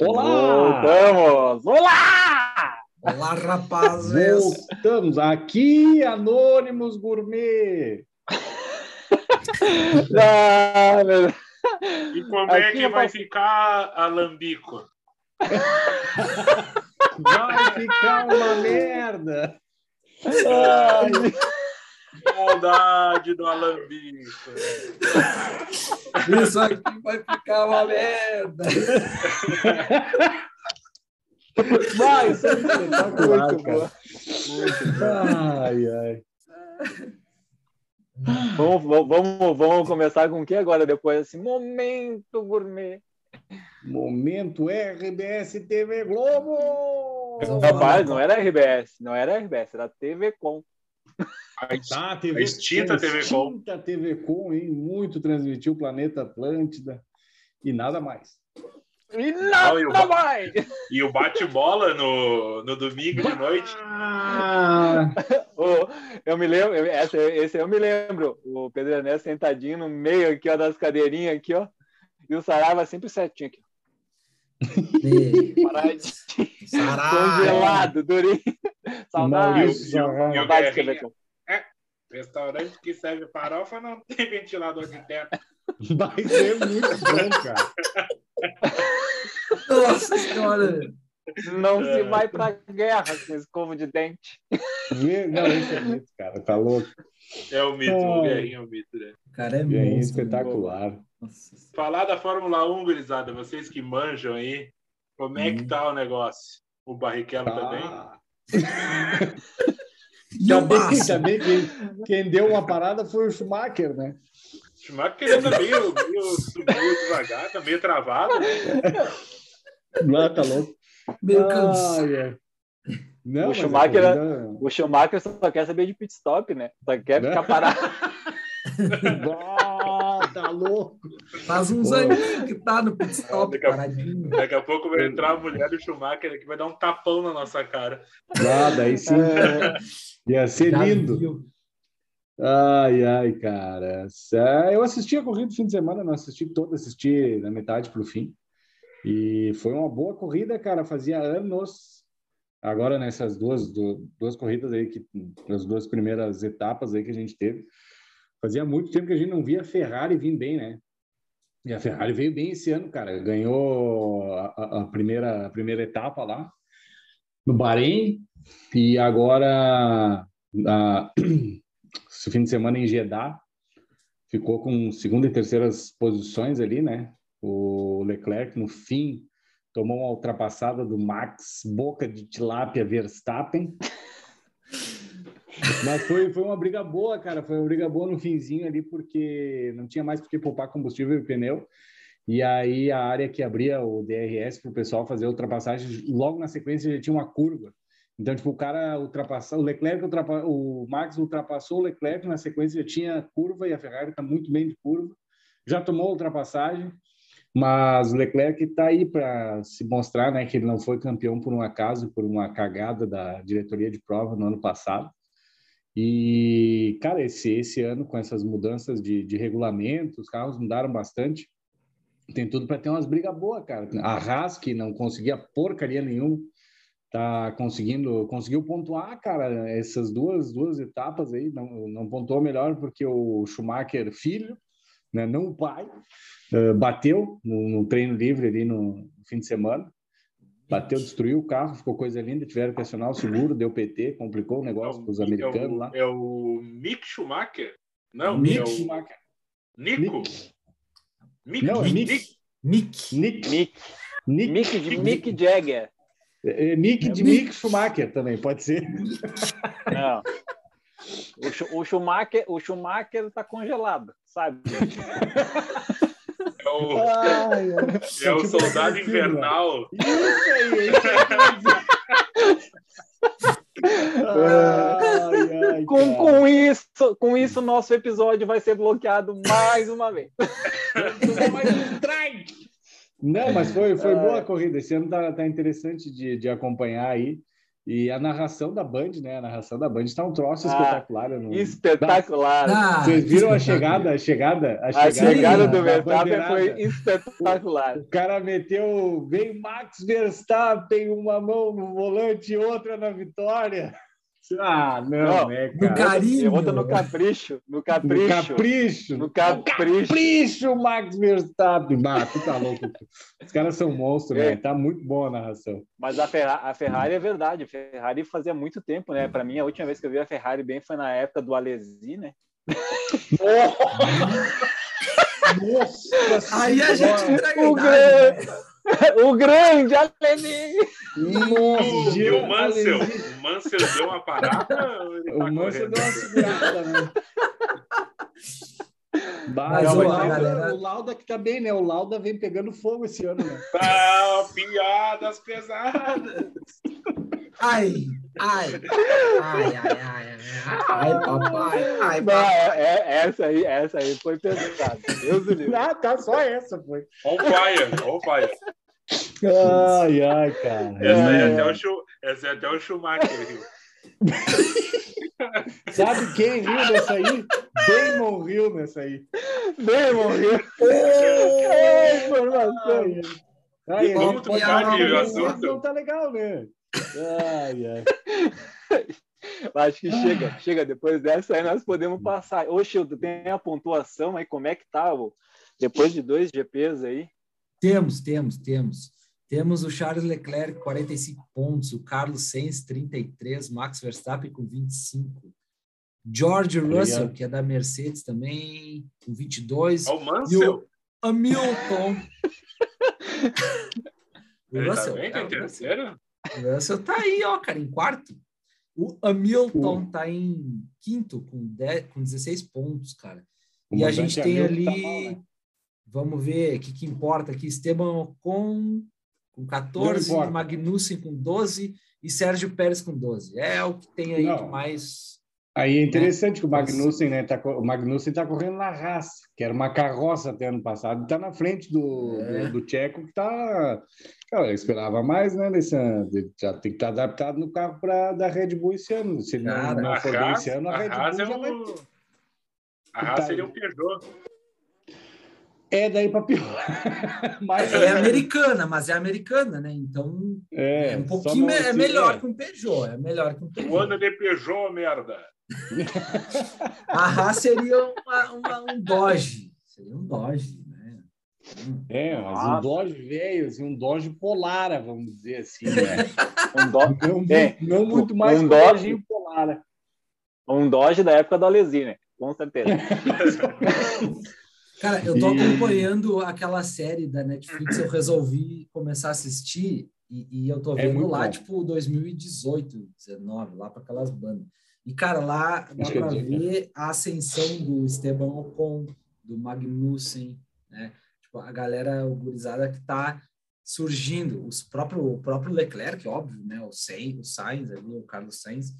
Olá! Voltamos! Olá! Olá, rapazes. Voltamos aqui, Anônimos Gourmet. Ah, meu- E como é que vai faço- ficar a Lambico? Vai ficar uma merda. Ai, Saudade do Alambico. Isso aqui vai ficar uma merda. vai, isso é Espetacular, muito cara. Muito. Ai, ai. Vamos, vamos, vamos, começar com o que agora? Depois assim, momento gourmet. Momento RBS TV Globo. Rapaz, não era RBS, não era RBS, era TV Com. Tá, TV, A extinta TV Com. extinta TV Com, hein? Muito transmitiu o Planeta Atlântida e nada mais. E Não, e o- nada mais! E o bate-bola no, no domingo de noite. Ah, Ô, eu me lembro, essa, esse eu me lembro. O Pedro Ernesto sentadinho no meio aqui, ó, das cadeirinhas aqui, ó. E o Saraiva sempre certinho aqui. Congelado, durinho. Saudade. De escrever. Restaurante que serve farofa não tem ventilador de teto. vai ser muito bom, cara. Nossa senhora. Não se É. vai pra guerra com escova de dente. Não, esse é muito, cara. Tá louco. É o mito, o Guerrinha é o mito, né? O cara é E aí, monstro. espetacular. Nossa. Falar da Fórmula 1, gurizada, vocês que manjam aí, como é que Hum. tá o negócio? O Barrichello também? Tá. O Também, Massa? também quem, quem deu uma parada foi o Schumacher, né? Schumacher anda meio, meio subiu devagar, tá meio travado, né? Lá tá louco. Meio cansado. Ai, ai. Não, O mas a Schumacher- corrida- O Schumacher só quer saber de pit stop, né? Só quer Né? ficar parado. Ah, tá louco. Faz uns aninhos que tá no pit stop, Daqui a- paradinho. Daqui a pouco vai entrar a mulher do Schumacher que vai dar um tapão na nossa cara. Ah, daí sim. Ia ser Já lindo. viu. Ai, ai, cara. Sé- Eu assisti a corrida no fim de semana, não assisti toda, assisti da metade para o fim. E foi uma boa corrida, cara. Fazia anos. Agora nessas duas, du- duas corridas aí, que, as duas primeiras etapas aí que a gente teve, fazia muito tempo que a gente não via a Ferrari vir bem, né? E a Ferrari veio bem esse ano, cara. Ganhou a- a primeira, a primeira etapa lá no Bahrein e agora a, esse fim de semana em Jeddah ficou com segunda e terceiras posições ali, né? O Leclerc no fim tomou uma ultrapassada do Max Boca de Tilápia Verstappen. Mas foi, foi uma briga boa, cara. Foi uma briga boa no finzinho ali, porque não tinha mais por que poupar combustível e pneu. E aí a área que abria o DRS para o pessoal fazer a ultrapassagem, logo na sequência já tinha uma curva. Então, tipo, o cara ultrapassou, o Leclerc, ultrapa, o Max ultrapassou o Leclerc, na sequência já tinha curva e a Ferrari está muito bem de curva. Já tomou a ultrapassagem, mas o Leclerc está aí para se mostrar, né, que ele não foi campeão por um acaso, por uma cagada da diretoria de prova no ano passado. E, cara, esse, esse ano, com essas mudanças de, de regulamento, os carros mudaram bastante. Tem tudo para ter umas brigas boas, cara. A Haas, que não conseguia porcaria nenhuma, tá conseguindo, conseguiu pontuar, cara, essas duas, duas etapas aí. Não, não pontuou melhor porque o Schumacher, filho, né, não o pai, eh, bateu no, no treino livre ali no fim de semana. Bateu, destruiu o carro, ficou coisa linda. Tiveram que acionar o seguro, deu PT, complicou o negócio para os americanos é o, lá. É o Mick Schumacher? Não, Mick é o Schumacher. Nico. Mick, Não, é Mick, Mick. Nick. Nick, Mick, Nick, Mick, de Mick Jagger. É, é Nick de Mick. Mick Schumacher também, pode ser. Não. O, o Schumacher, o Schumacher tá congelado, sabe? é o, Ai, ai. é o soldado filme, invernal. Isso aí, isso aí. Ai, ai, Com, com isso, com isso, nosso episódio vai ser bloqueado mais uma vez. Mais um strike. Não, mas foi, foi boa a corrida. Esse ano tá, tá interessante de, de acompanhar aí. E a narração da Band, né? A narração da Band está um troço Ah, espetacular. não- Espetacular. Ah, Vocês viram a chegada, a chegada, a A chegada, chegada do Verstappen foi espetacular. O cara meteu, vem Max Verstappen, uma mão no volante e outra na vitória. Ah, não, Não, é, No cara. carinho. Derrota no capricho, no No capricho. capricho. No capricho. Capricho, Max Verstappen. Ah, tu tá louco. Os caras são monstros, É. né? Tá muito boa a narração. Mas a, Ferra- a Ferrari é verdade. A Ferrari fazia muito tempo, né? Para mim, a última vez que eu vi a Ferrari bem foi na época do Alesi, né? Nossa Aí a gente O né? o grande Alesi! Nossa, E o Mansell? O Mansell deu uma parada tá O Mansell correndo? deu uma segurada, né? Mas, ô, o, Lauda, galera- o Lauda que tá bem, né? O Lauda vem pegando fogo esse ano, né? Ah, piadas pesadas. Ai, ai, ai, ai, ai, ai, ai, papai, ai, Não, papai. é- é- essa, aí, essa aí foi pesada. Deus do livre. Ah, tá, só essa foi. On fire, on fire. Ai, ai, cara. Essa aí É. até o. Essa é até o Schumacher. viu? Sabe quem riu nessa aí? Damon riu nessa aí. Bem, morreu. É, informação. Ai, Vamos trocar assunto? Não tá legal, né? Ai, ai. Acho que chega, chega. Depois dessa aí nós podemos passar. Ô, Childo, tem a pontuação aí? Como é que tá? Depois de dois GPs aí? Temos, temos, temos. Temos o Charles Leclerc, 45 pontos, o Carlos Sainz, 33, Max Verstappen com 25. George Obrigado. Russell, que é da Mercedes também, com 22. É o E Mansell. o Hamilton. o Ele tá Russell, bem? é, Tá o terceiro? O Russell tá aí, ó, cara, em quarto. O Hamilton tá em quinto, com, 10, com 16 pontos, cara. O E a gente tem Hamilton ali, tá mal, né? vamos ver o que, que importa aqui, Esteban Ocon com 14, importa. Magnussen com 12 e Sérgio Pérez com 12. É o que tem aí Não. de mais... Aí é interessante que o Magnussen, né, tá, o Magnussen tá correndo na raça, que era uma carroça até ano passado, e tá na frente do, É. do, do Tcheco, que tá. Eu esperava mais, né? Nesse, ano. já tem que estar adaptado no carro pra, da Red Bull esse ano. Se ele não, Cara, não A for bem Haas, esse ano, a a Red Bull Haas é já vai. o... A Haas Tá. seria o Peugeot. É daí pra pior. Mas, É americana, mas é americana, né? Então é, é, um pouquinho é melhor é. que um Peugeot, é melhor que um O Peugeot. ano de Peugeot, merda. A Haas seria uma- uma- um Dodge, seria um Dodge, né? Hum. É, mas um Dodge velho, assim, um Dodge Polara, vamos dizer assim, né? Um, do... Não, É, não muito mais um que o Dodge- Dodge Polara. um Dodge da época do Alesi, né? Com certeza. Cara, eu tô E- acompanhando aquela série da Netflix, eu resolvi começar a assistir e, e eu tô É vendo muito lá, bom. tipo, 2018, 19, lá para aquelas bandas. E, cara, lá dá é para ver a ascensão do Esteban Ocon, do Magnussen, né? Tipo, a galera gurizada que tá surgindo, os próprio, o próprio Leclerc, óbvio, né? O Sainz, o Sainz ali, o Carlos Sainz,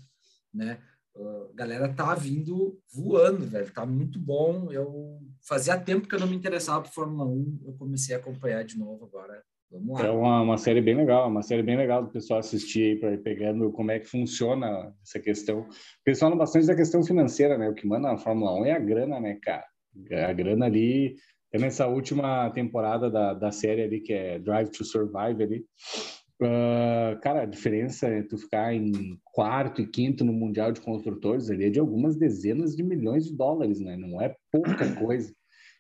né? A galera tá vindo voando, velho. Tá muito bom. Eu fazia tempo que eu não me interessava por Fórmula 1. Eu comecei a acompanhar de novo agora. Vamos É lá. uma, uma série bem legal, uma série bem legal do pessoal assistir aí, pra ir pegando como é que funciona essa questão. Pessoal bastante da questão financeira, né? O que manda na Fórmula 1 é a grana, né, cara? A grana ali, até nessa última temporada da, da série ali, que é Drive to Survive ali, ah, cara, a diferença é tu ficar em quarto e quinto no Mundial de Construtores ali é de algumas dezenas de milhões de dólares, né? Não é pouca coisa.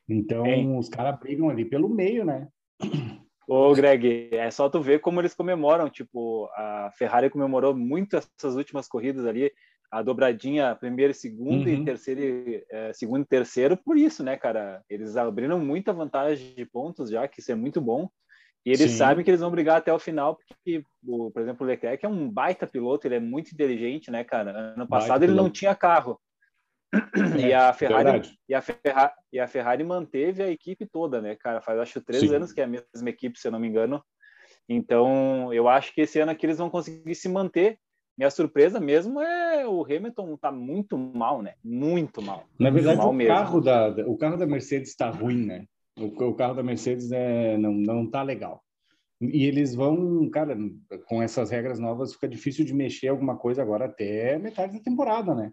Então, os caras brigam ali pelo meio, né? Ô, Greg, é só tu ver como eles comemoram. Tipo, a Ferrari comemorou muito essas últimas corridas ali, a dobradinha primeiro e segundo, Uhum. e terceiro, e, é, segundo e terceiro, por isso, né, cara? Eles abriram muita vantagem de pontos já, que isso é muito bom. E eles Sim. sabem que eles vão brigar até o final, porque, o, por exemplo, o Leclerc é um baita piloto, ele é muito inteligente, né, cara? Ano passado ele não piloto. tinha carro. e a Ferrari e a, Ferrari, e a Ferrari manteve a equipe toda, né, cara? Faz acho três Sim. anos que é a mesma equipe, se eu não me engano. Então, eu acho que esse ano aqui eles vão conseguir se manter. Minha surpresa mesmo é o Hamilton tá muito mal, né? Muito mal. Na verdade, mal o mesmo. carro, da, o carro da Mercedes está ruim, né? O, o carro da Mercedes é, não, não tá legal. E eles vão, cara, com essas regras novas, fica difícil de mexer alguma coisa agora até metade da temporada, né?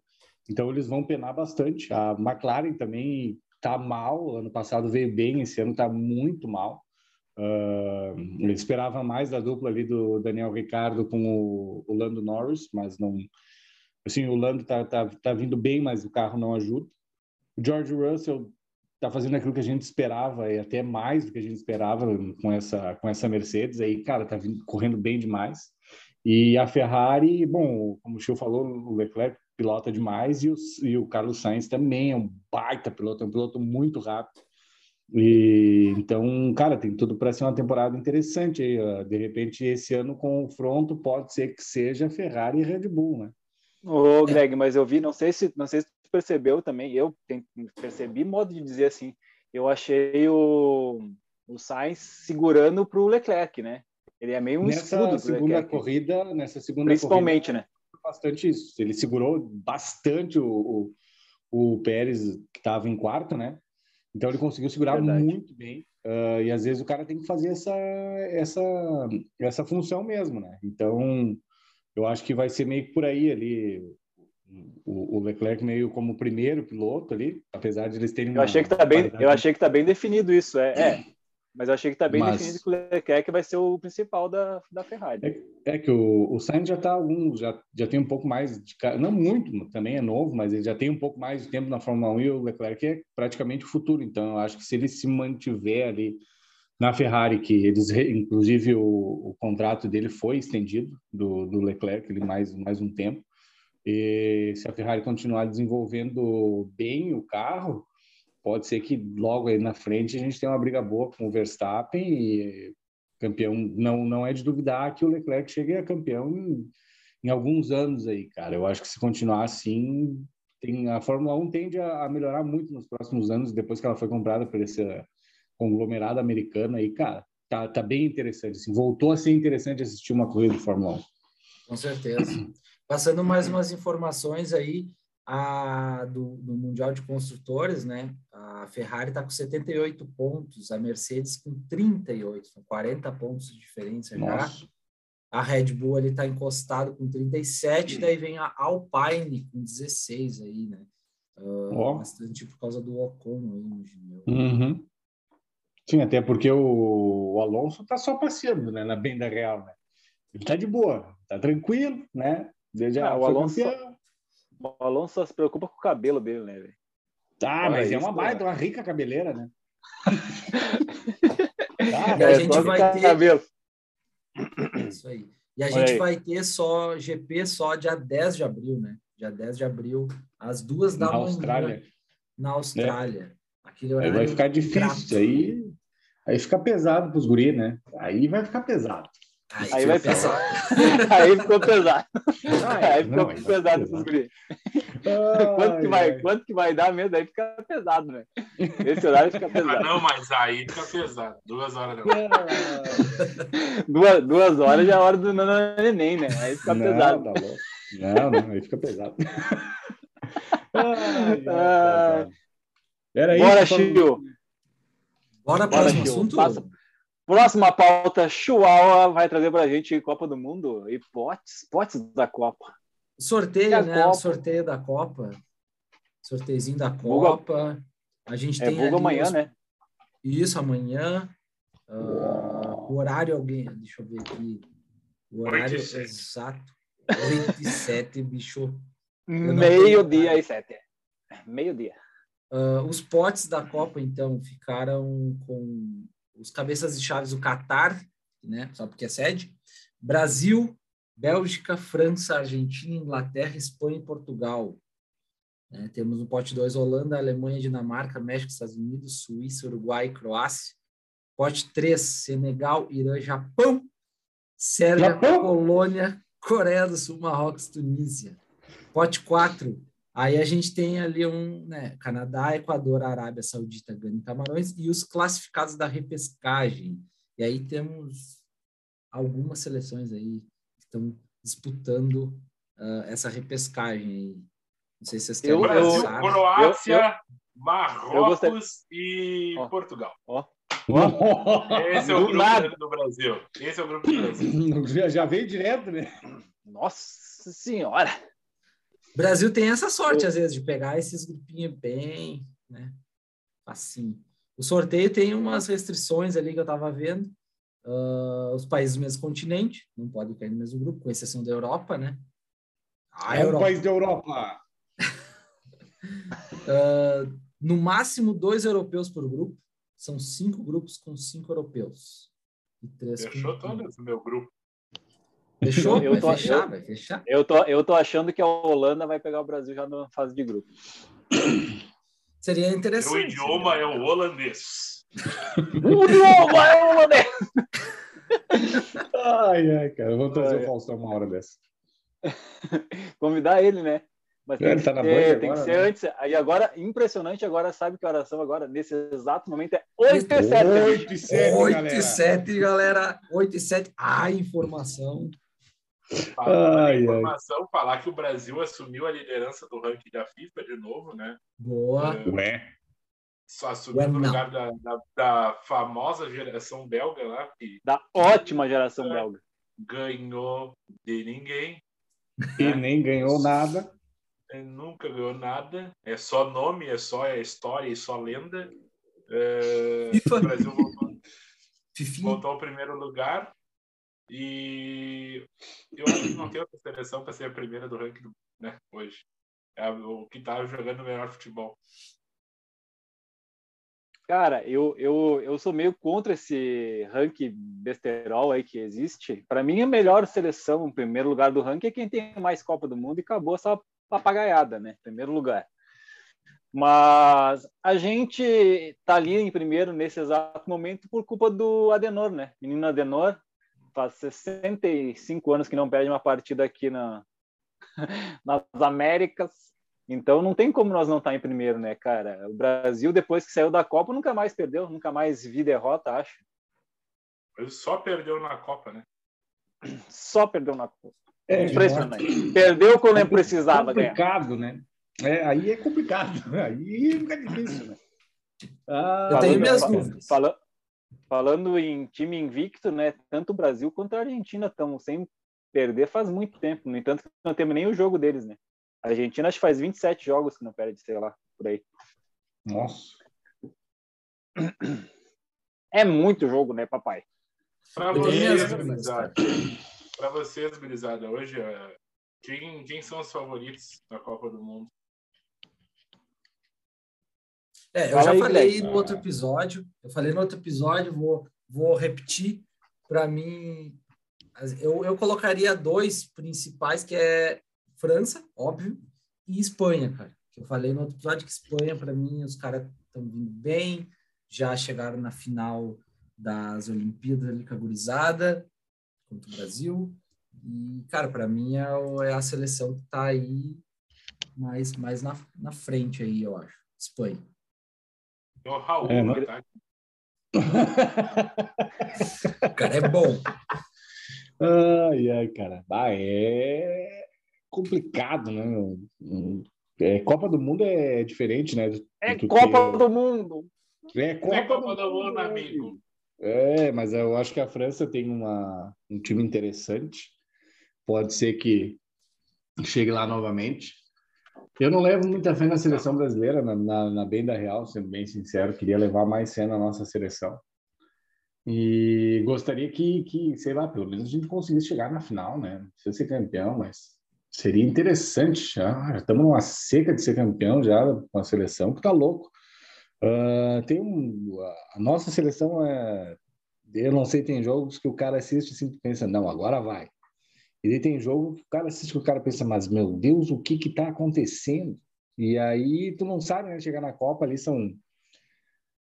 Então eles vão penar bastante. A McLaren também tá mal. Ano passado veio bem, esse ano tá muito mal. Uh, eu esperava mais da dupla ali do Daniel Ricardo com o, o Lando Norris, mas não Assim, o Lando tá, tá, tá vindo bem, mas o carro não ajuda. O George Russell tá fazendo aquilo que a gente esperava e até mais do que a gente esperava com essa com essa Mercedes aí, cara, tá vindo, correndo bem demais. E a Ferrari, bom, como o Chiu falou, o Leclerc pilota demais e o, e o Carlos Sainz também é um baita piloto, é um piloto muito rápido. E então, cara, tem tudo para ser uma temporada interessante aí. De repente, esse ano confronto pode ser que seja Ferrari e Red Bull, né? Ô, Greg, mas eu vi, não sei se não sei se percebeu também, eu percebi modo de dizer assim, eu achei o, o Sainz segurando para o Leclerc, né? Ele é meio um nessa escudo segunda Leclerc. corrida, nessa segunda Principalmente, corrida, né? bastante isso. Ele segurou bastante o, o, o Pérez, que estava em quarto, né? Então ele conseguiu segurar Verdade. muito bem. Uh, e às vezes o cara tem que fazer essa, essa, essa função mesmo, né? Então eu acho que vai ser meio que por aí ali. O, o Leclerc meio como primeiro piloto ali, apesar de eles terem Eu achei que tá bem, eu achei que tá bem definido isso, é, é. Mas eu achei que tá bem Mas- definido que o Leclerc vai ser o principal da, da Ferrari. É que o, o Sainz já tá algum, já, já tem um pouco mais de não muito, também é novo, mas ele já tem um pouco mais de tempo na Fórmula 1 e o Leclerc é praticamente o futuro. Então, eu acho que se ele se mantiver ali na Ferrari, que eles inclusive o, o contrato dele foi estendido do, do Leclerc ele mais mais um tempo. E se a Ferrari continuar desenvolvendo bem o carro, pode ser que logo aí na frente a gente tenha uma briga boa com o Verstappen e campeão não não é de duvidar que o Leclerc chegue a campeão em, em alguns anos aí, cara. Eu acho que se continuar assim, tem a Fórmula 1 tende a, a melhorar muito nos próximos anos depois que ela foi comprada por esse conglomerado americano aí, cara. Tá, tá bem interessante, assim, voltou a ser interessante assistir uma corrida de Fórmula 1. Com certeza. Passando mais umas informações aí a, do, do Mundial de Construtores, né? A Ferrari está com 78 pontos, a Mercedes com 38, são 40 pontos de diferença já. Nossa. A Red Bull ali está encostado com 37, daí vem a Alpine com 16 aí, né? Ah, Ó. Bastante por causa do Ocon aí. Uhum. Sim, até porque o, o Alonso tá só passeando, né, na bem da real, né? Ele tá de boa, tá tranquilo, né? Já Ah, o Alonso- campeão. O Alonso só se preocupa com o cabelo dele, né, velho? Tá, Olha mas é uma baita, uma rica cabeleira, né? Tá, E a É, gente vai ter- cabelo. Isso aí. E a Olha gente aí. vai ter só GP só dia 10 de abril, né? Dia 10 de abril, às duas da na manhã, Austrália. na Austrália. Aí horário vai ficar difícil, aí, aí fica pesado pros guri, né? Aí vai ficar pesado. Aí vai fica pesar. Aí ficou pesado. Aí ficou não, aí vai pesado pros guri. Quanto que, vai, quanto que vai dar mesmo? Aí fica pesado, né? Esse horário fica Ah, pesado. não, mas aí fica pesado. Duas horas da manhã. Duas, duas horas já é a hora do neném, né? Aí fica não, pesado. Tá. Não, não, aí fica pesado. Ai, Ah. ai, Era Bora, isso. Chiu. Bora para o Bora, próximo assunto? Passa. Próxima pauta, Chihuahua vai trazer pra gente Copa do Mundo e potes, potes da Copa. Sorteio, a né? Copa? sorteio da Copa. Sorteiozinho da Copa. A gente É tem ali amanhã, os- né? Isso, amanhã. Ah, o horário, alguém. Deixa eu ver aqui. O horário Oito e sete. exato. 8 e 7, bicho. Meio-dia e sete. Meio-dia. Ah, os potes da Copa, então, ficaram com os cabeças de chaves do Catar, né? Só porque é sede. Brasil, Bélgica, França, Argentina, Inglaterra, Espanha e Portugal. né? temos no pote 2 Holanda, Alemanha, Dinamarca, México, Estados Unidos, Suíça, Uruguai Croácia. Pote 3, Senegal, Irã, Japão, Sérvia, Japão? Polônia, Coreia do Sul, Marrocos, Tunísia. Pote 4, aí a gente tem ali um, né, Canadá, Equador, Arábia Saudita, Gana e Camarões, e os classificados da repescagem. E aí temos algumas seleções aí que estão disputando ah, essa repescagem aí. Não sei se vocês querem Eu- Brasil. Croácia, eu Marrocos gostaria- e Ó. Portugal. Nossa, Esse é o Do grupo nada. do Brasil. Esse é o grupo do Brasil. já, já veio direto, né? Nossa senhora! O Brasil tem essa sorte, às vezes, de pegar esses grupinhos bem, né? Assim. O sorteio tem umas restrições ali que eu estava vendo. Ah, os países do mesmo continente não podem cair no mesmo grupo, com exceção da Europa, né? Ah, é um Europa. país da Europa. Ah, no máximo dois europeus por grupo. São cinco grupos com cinco europeus. E três Fechou com... todas o meu grupo. Fechou? Eu vai tô- fechar, eu- vai fechar. Eu tô, eu tô achando que a Holanda vai pegar o Brasil já na fase de grupo. Seria Meu interessante. idioma é o holandês. O idioma é holandês! Ai, ai, cara. Vamos trazer Ai. o Faustão uma hora dessa. Convidar ele, né? Mas tem, Ele que, tá na ser, tem que ser né? antes. Aí agora, impressionante, agora sabe que horas são agora? Nesse exato momento é 8 e 7. 8 e 7, 8 galera. e 7, galera. 8 e 7. Ah, informação. Falar Ai, ai. informação, falar que o Brasil assumiu a liderança do ranking da FIFA de novo, né? Boa. Ué. Só assumiu no Ué, não. lugar da, da, da famosa geração belga lá, que Da ótima geração belga. ganhou de ninguém, E nem ganhou nada. eh, nunca ganhou nada, é só nome, é só é história e só lenda. O Brasil voltou, voltou ao primeiro lugar e eu acho que não tem outra seleção para ser a primeira do ranking né, hoje. É o que está jogando o melhor futebol. Cara, eu, eu, eu sou meio contra esse ranking besterol aí que existe. Para mim, a melhor seleção, em primeiro lugar do ranking, é quem tem mais Copa do Mundo e acabou essa papagaiada, né? Primeiro lugar. Mas a gente tá ali em primeiro nesse exato momento por culpa do Adenor, né? Menino Adenor, faz 65 anos que não perde uma partida aqui na, nas Américas. Então não tem como nós não estar em primeiro, né, cara? O Brasil, depois que saiu da Copa, nunca mais perdeu, nunca mais vi derrota, acho. Ele só perdeu na Copa, né? Só perdeu na Copa. É, Impressionante. Perdeu quando não precisava ganhar. complicado, né? É, aí é complicado. Aí fica difícil, né? Ah, Eu tenho Falando- minhas dúvidas. fala- falando em time invicto, né? Tanto o Brasil quanto a Argentina estão sem perder faz muito tempo. No entanto, não temos nem o jogo deles, né? A Argentina acho que faz 27 jogos que não perde, sei lá, por aí. Nossa. É muito jogo, né, papai? Para vocês, gurizada, para vocês, gurizada, hoje, eh, quem, quem são os favoritos da Copa do Mundo? É, eu Fala já aí, falei no outro episódio. Eu falei no outro episódio, vou, vou repetir. Para mim, eu, eu colocaria dois principais, que é França, óbvio, e Espanha, cara. Eu falei no outro episódio que Espanha, para mim, os caras estão vindo bem, já chegaram na final das Olimpíadas ali com a gurizada, contra o Brasil. E, cara, para mim é, é a seleção que está aí mais, mais na, na frente aí, eu acho. Espanha. É o Raul, É, no né? ataque. O cara é bom. Ai, ai, cara. Ah, é complicado, né? É, Copa do Mundo é diferente, né? do- É do Copa que- do Mundo. É Copa, É Copa do Mundo, amigo. É, mas eu acho que a França tem uma, um time interessante. Pode ser que chegue lá novamente. Eu não levo muita fé na seleção brasileira, na, na, na bem da real, sendo bem sincero. Queria levar mais fé na nossa seleção. E gostaria que, que, sei lá, pelo menos a gente conseguisse chegar na final, né? Não precisa ser campeão, mas seria interessante. Já, já estamos numa seca de ser campeão já com a seleção, que tá louco. Ah, tem um, a nossa seleção é. Eu não sei, tem jogos que o cara assiste assim, pensa, não, agora vai. E daí tem jogo que o cara assiste que o cara pensa, mas meu Deus, o que que tá acontecendo? E aí tu não sabe, né? Chegar na Copa ali são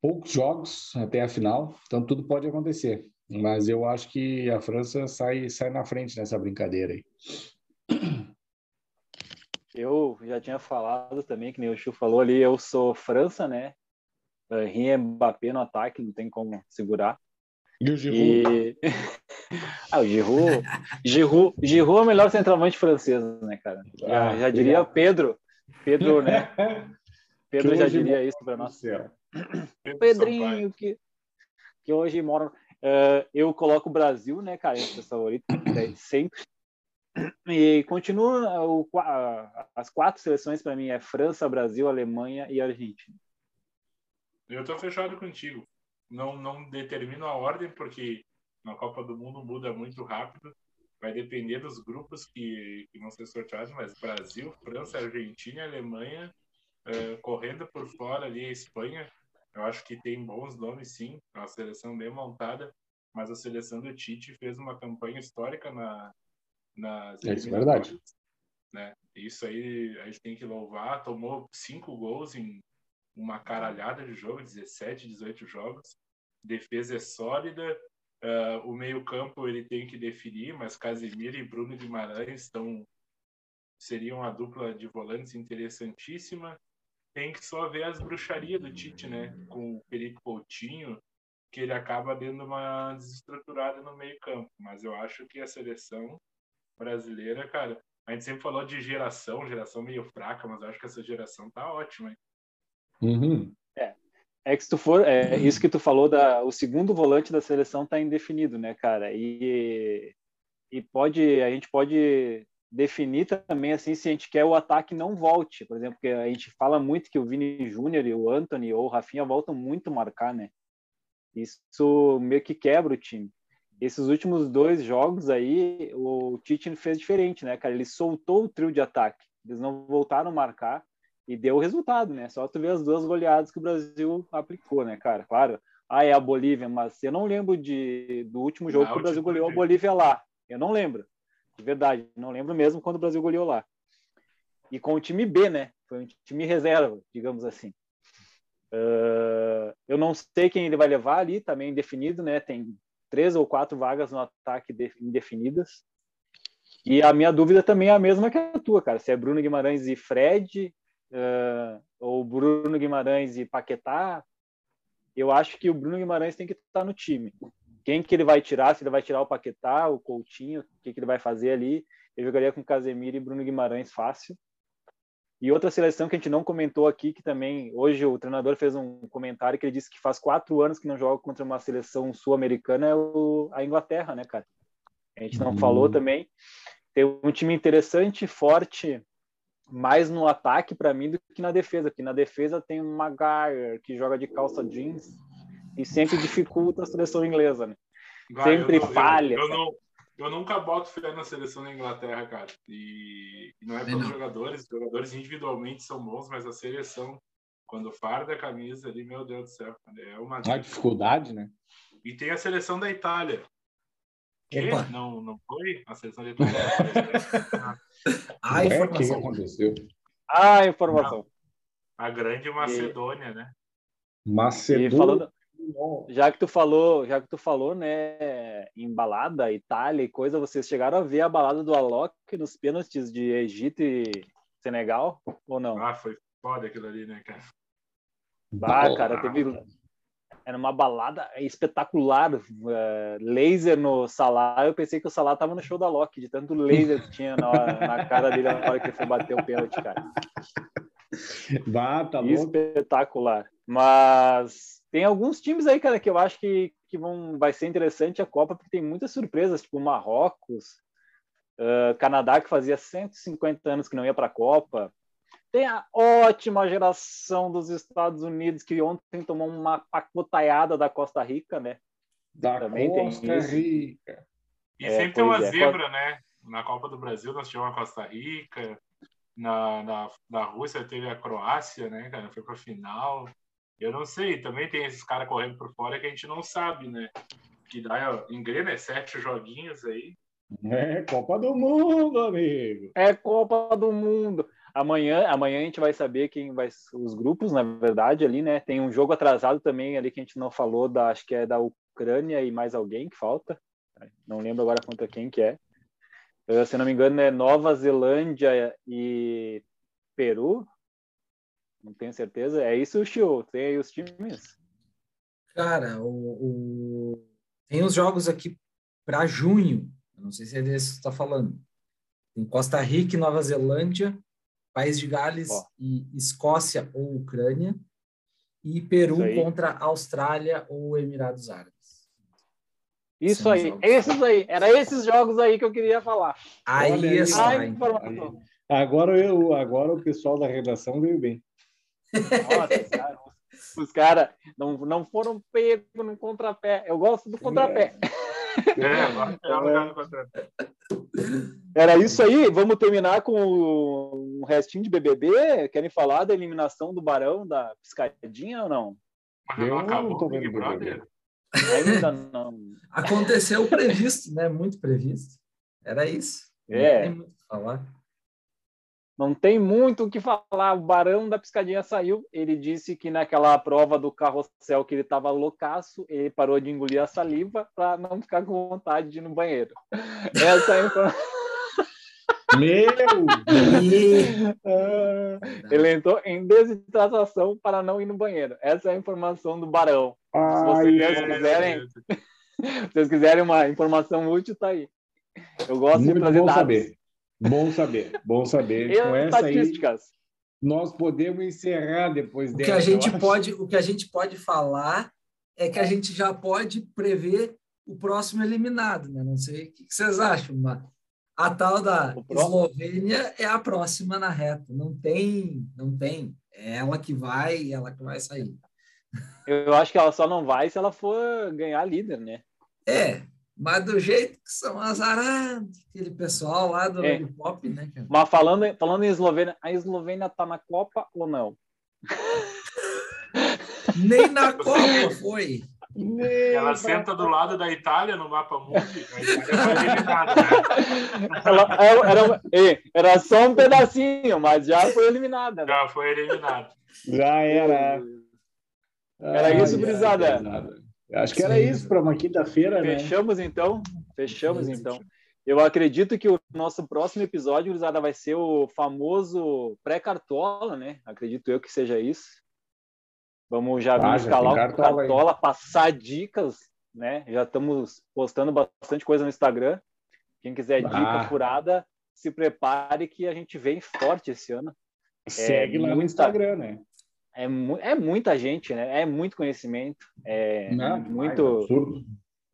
poucos jogos até a final, então tudo pode acontecer. Mas eu acho que a França sai, sai na frente nessa brincadeira aí. Eu já tinha falado também, que nem o Chu falou ali, eu sou França, né? Henri e Mbappé no ataque, não tem como segurar. E o Giroud? E... ah, o Giroud, Giroud, Giroud é o melhor centroavante francês, né, cara? Já, Ah, já diria. Pedro. Pedro, né? Pedro Que já diria isso para nós. céu. Pedro Sampaio. Pedrinho, que, que hoje mora. Eh, eu coloco o Brasil, né, cara, entre os favoritos, né, sempre. E continua o, as quatro seleções para mim é França, Brasil, Alemanha e Argentina. Eu tô fechado contigo. Não, não determino a ordem, porque na Copa do Mundo muda muito rápido. vai depender dos grupos que, que vão ser sorteados, mas Brasil, França, Argentina, Alemanha, uh, correndo por fora ali a Espanha, eu acho que tem bons nomes sim, é uma seleção bem montada, mas a seleção do Tite fez uma campanha histórica na, nas é isso, é verdade. Né? Isso aí a gente tem que louvar, tomou cinco gols em uma caralhada de jogo, 17, 18 jogos, defesa é sólida, Uh, o meio-campo ele tem que definir, mas Casemiro e Bruno Guimarães estão seriam a dupla de volantes interessantíssima. Tem que só ver as bruxarias do Tite, né? Com o Perico Coutinho, que ele acaba dando uma desestruturada no meio-campo. Mas eu acho que a seleção brasileira, cara, a gente sempre falou de geração, geração meio fraca, mas eu acho que essa geração tá ótima. Hein? Uhum. É que se tu for, é uhum. isso que tu falou da, o segundo volante da seleção está indefinido, né, cara? E e pode, a gente pode definir também assim se a gente quer o ataque não volte, por exemplo, porque a gente fala muito que o Vini Júnior e o Anthony ou o Rafinha voltam muito marcar, né? Isso meio que quebra o time. Esses últimos dois jogos aí, o Tite fez diferente, né, cara? Ele soltou o trio de ataque. Eles não voltaram a marcar e deu o resultado, né? Só tu ver as duas goleadas que o Brasil aplicou, né, cara? Claro, ah, é a Bolívia, mas eu não lembro de, do último jogo não, que o Brasil goleou a Bolívia lá. Eu não lembro. De verdade, não lembro mesmo quando o Brasil goleou lá. E com o time B, né? Foi um time reserva, digamos assim. Uh, eu não sei quem ele vai levar ali, também indefinido, né? Tem três ou quatro vagas no ataque indefinidas. E a minha dúvida também é a mesma que a tua, cara. Se é Bruno Guimarães e Fred, uh, ou Bruno Guimarães e Paquetá, eu acho que o Bruno Guimarães tem que estar no time. Quem que ele vai tirar? Se ele vai tirar o Paquetá, o Coutinho, o que, que ele vai fazer ali? Eu jogaria com Casemiro e Bruno Guimarães fácil. E outra seleção que a gente não comentou aqui, que também hoje o treinador fez um comentário que ele disse que faz quatro anos que não joga contra uma seleção sul-americana, é o, a Inglaterra, né, cara? A gente não uhum. falou também. Tem um time interessante, forte, mais no ataque para mim do que na defesa, porque na defesa tem o Maguire que joga de calça jeans e sempre dificulta a seleção inglesa, né? sempre eu, falha. Eu, eu, não, eu nunca boto fé na seleção da Inglaterra, cara. E, e não é pelos jogadores, os jogadores individualmente são bons, mas a seleção, quando farda a camisa ali, meu Deus do céu, é uma. Uma dificuldade, né? E tem a seleção da Itália, que? Não, não foi? A seleção de Ah, informação. que aconteceu? Ah, informação. A grande Macedônia, e... né? Macedônia. Falando, já que tu falou, já que tu falou, né, em balada, Itália e coisa, vocês chegaram a ver a balada do Alok nos pênaltis de Egito e Senegal ou não? Ah, foi foda aquilo ali, né, cara? Bah, cara, teve era uma balada espetacular, uh, laser no Salah. Eu pensei que o Salah tava no show da Loki, de tanto laser que tinha na, na cara dele na hora que ele foi bater o pênalti, cara. Bah, tá Espetacular. Mas tem alguns times aí, cara, que eu acho que, que vão, vai ser interessante a Copa, porque tem muitas surpresas, tipo Marrocos, uh, Canadá, que fazia 150 anos que não ia para a Copa. Tem a ótima geração dos Estados Unidos, que ontem tomou uma pacotaiada da Costa Rica, né? Da Também Costa Rica. E é, sempre tem uma é. zebra, né? Na Copa do Brasil nós tivemos a Costa Rica, na, na, na Rússia teve a Croácia, né, cara? Foi para final. Eu não sei, também tem esses caras correndo por fora que a gente não sabe, né? Que dá, engrena é sete joguinhos aí. É Copa do Mundo, amigo. É Copa do Mundo. Amanhã, amanhã a gente vai saber quem vai os grupos, na verdade, ali, né? Tem um jogo atrasado também ali que a gente não falou, da, acho que é da Ucrânia e mais alguém que falta. Não lembro agora contra quem que é. Uh, se não me engano, é Nova Zelândia e Peru. Não tenho certeza. É isso, Chiu? Tem aí os times? Cara, o, o... tem os jogos aqui para junho. Não sei se é desse que você está falando. Tem Costa Rica e Nova Zelândia País de Gales Ó. e Escócia ou Ucrânia, e Peru contra Austrália ou Emirados Árabes. Isso aí, esses aí, era esses jogos aí que eu queria falar. Aí, Olha, isso, aí. Agora, eu, agora o pessoal da redação veio bem. Nossa, cara, os caras não, não foram pegos no contrapé. Eu gosto do contrapé. É, é contrato. Era isso aí? Vamos terminar com um restinho de BBB? Querem falar da eliminação do Barão, da piscadinha ou não? Mas não Eu acabou o Big Brother? Ainda não. Aconteceu o previsto, né? Muito previsto. Era isso. É. Não tem muito o que falar. Não tem muito o que falar. O Barão da Piscadinha saiu. Ele disse que naquela prova do carrossel que ele estava loucaço, ele parou de engolir a saliva para não ficar com vontade de ir no banheiro. Essa é a informação. Meu! Ele entrou em desidratação para não ir no banheiro. Essa é a informação do Barão. Ai, vocês quiserem- Se vocês quiserem uma informação útil, tá aí. Eu gosto de muito trazer bom dados. saber. Bom saber, bom saber. E Com essa aí, estatísticas. nós podemos encerrar depois O dessa. que a gente pode, o que a gente pode falar é que a gente já pode prever o próximo eliminado, né? Não sei o que vocês acham, mas a tal da O Eslovênia é a próxima na reta. Não tem, não tem. É ela que vai, ela que vai sair. Eu acho que ela só não vai se ela for ganhar líder, né? É, mas do jeito que são azarados, aquele pessoal lá do É. pop, né, cara? Mas falando, falando em Eslovênia, a Eslovênia tá na Copa ou não? Nem na Copa foi. Ela senta do lado da Itália no mapa mundi. Foi eliminada, né? Ela, ela- era, é, era só um pedacinho, mas já foi eliminada. né? Já foi eliminada. Já era. Era isso, ai, gurizada? Acho que era isso para uma quinta-feira, né? Fechamos então? Fechamos então. Eu acredito que o nosso próximo episódio, gurizada, vai ser o famoso pré-cartola, né? Acredito eu que seja isso. Vamos já vir Ah, escalar o cartola cartola, passar dicas, né? Já estamos postando bastante coisa no Instagram. Quem quiser dica Ah. furada, se prepare que a gente vem forte esse ano. Segue lá no Instagram, né? É, mu- é muita gente, né? É muito conhecimento, é Não, muito, absurdo.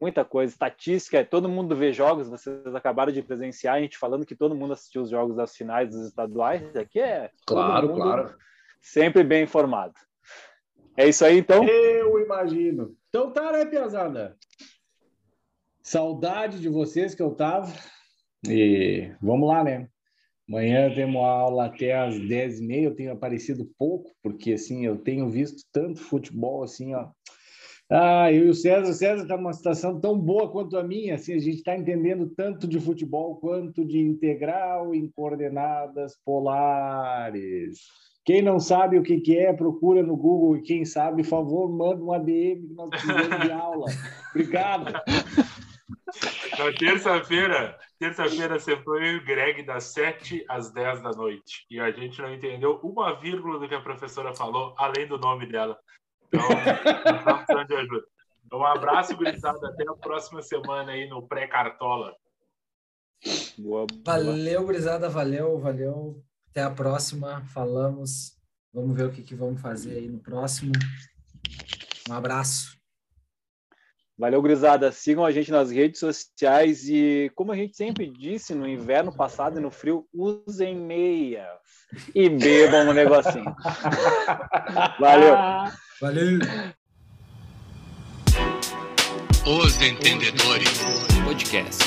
muita coisa. Estatística, todo mundo vê jogos, vocês acabaram de presenciar a gente falando que todo mundo assistiu os jogos das finais dos estaduais. Aqui é todo Claro, mundo claro. sempre bem informado. É isso aí, então. Eu imagino. Então tá, né, Piazada? Saudade de vocês que eu tava. E vamos lá, né? Amanhã temos aula até às 10h30. Eu tenho aparecido pouco, porque assim, eu tenho visto tanto futebol assim, ó. Ah, eu e o César, o César está numa situação tão boa quanto a minha, assim, a gente está entendendo tanto de futebol quanto de integral em coordenadas polares. Quem não sabe o que, que é, procura no Google e quem sabe, por favor, manda um ADM que nós precisamos de aula. Obrigado. Na terça-feira, terça-feira sentou eu e o Greg das 7 às 10 da noite. E a gente não entendeu uma vírgula do que a professora falou, além do nome dela. Então, estamos precisando de ajuda. Então, um abraço, gurizada. Até a próxima semana aí no pré-cartola. Boa, boa. Valeu, gurizada, valeu, valeu. Até a próxima, falamos. Vamos ver o que, que vamos fazer aí no próximo. Um abraço. Valeu, gurizada. Sigam a gente nas redes sociais e, como a gente sempre disse no inverno passado e no frio, usem meias e bebam no negocinho. Valeu. Valeu! Os Entendedores Podcast.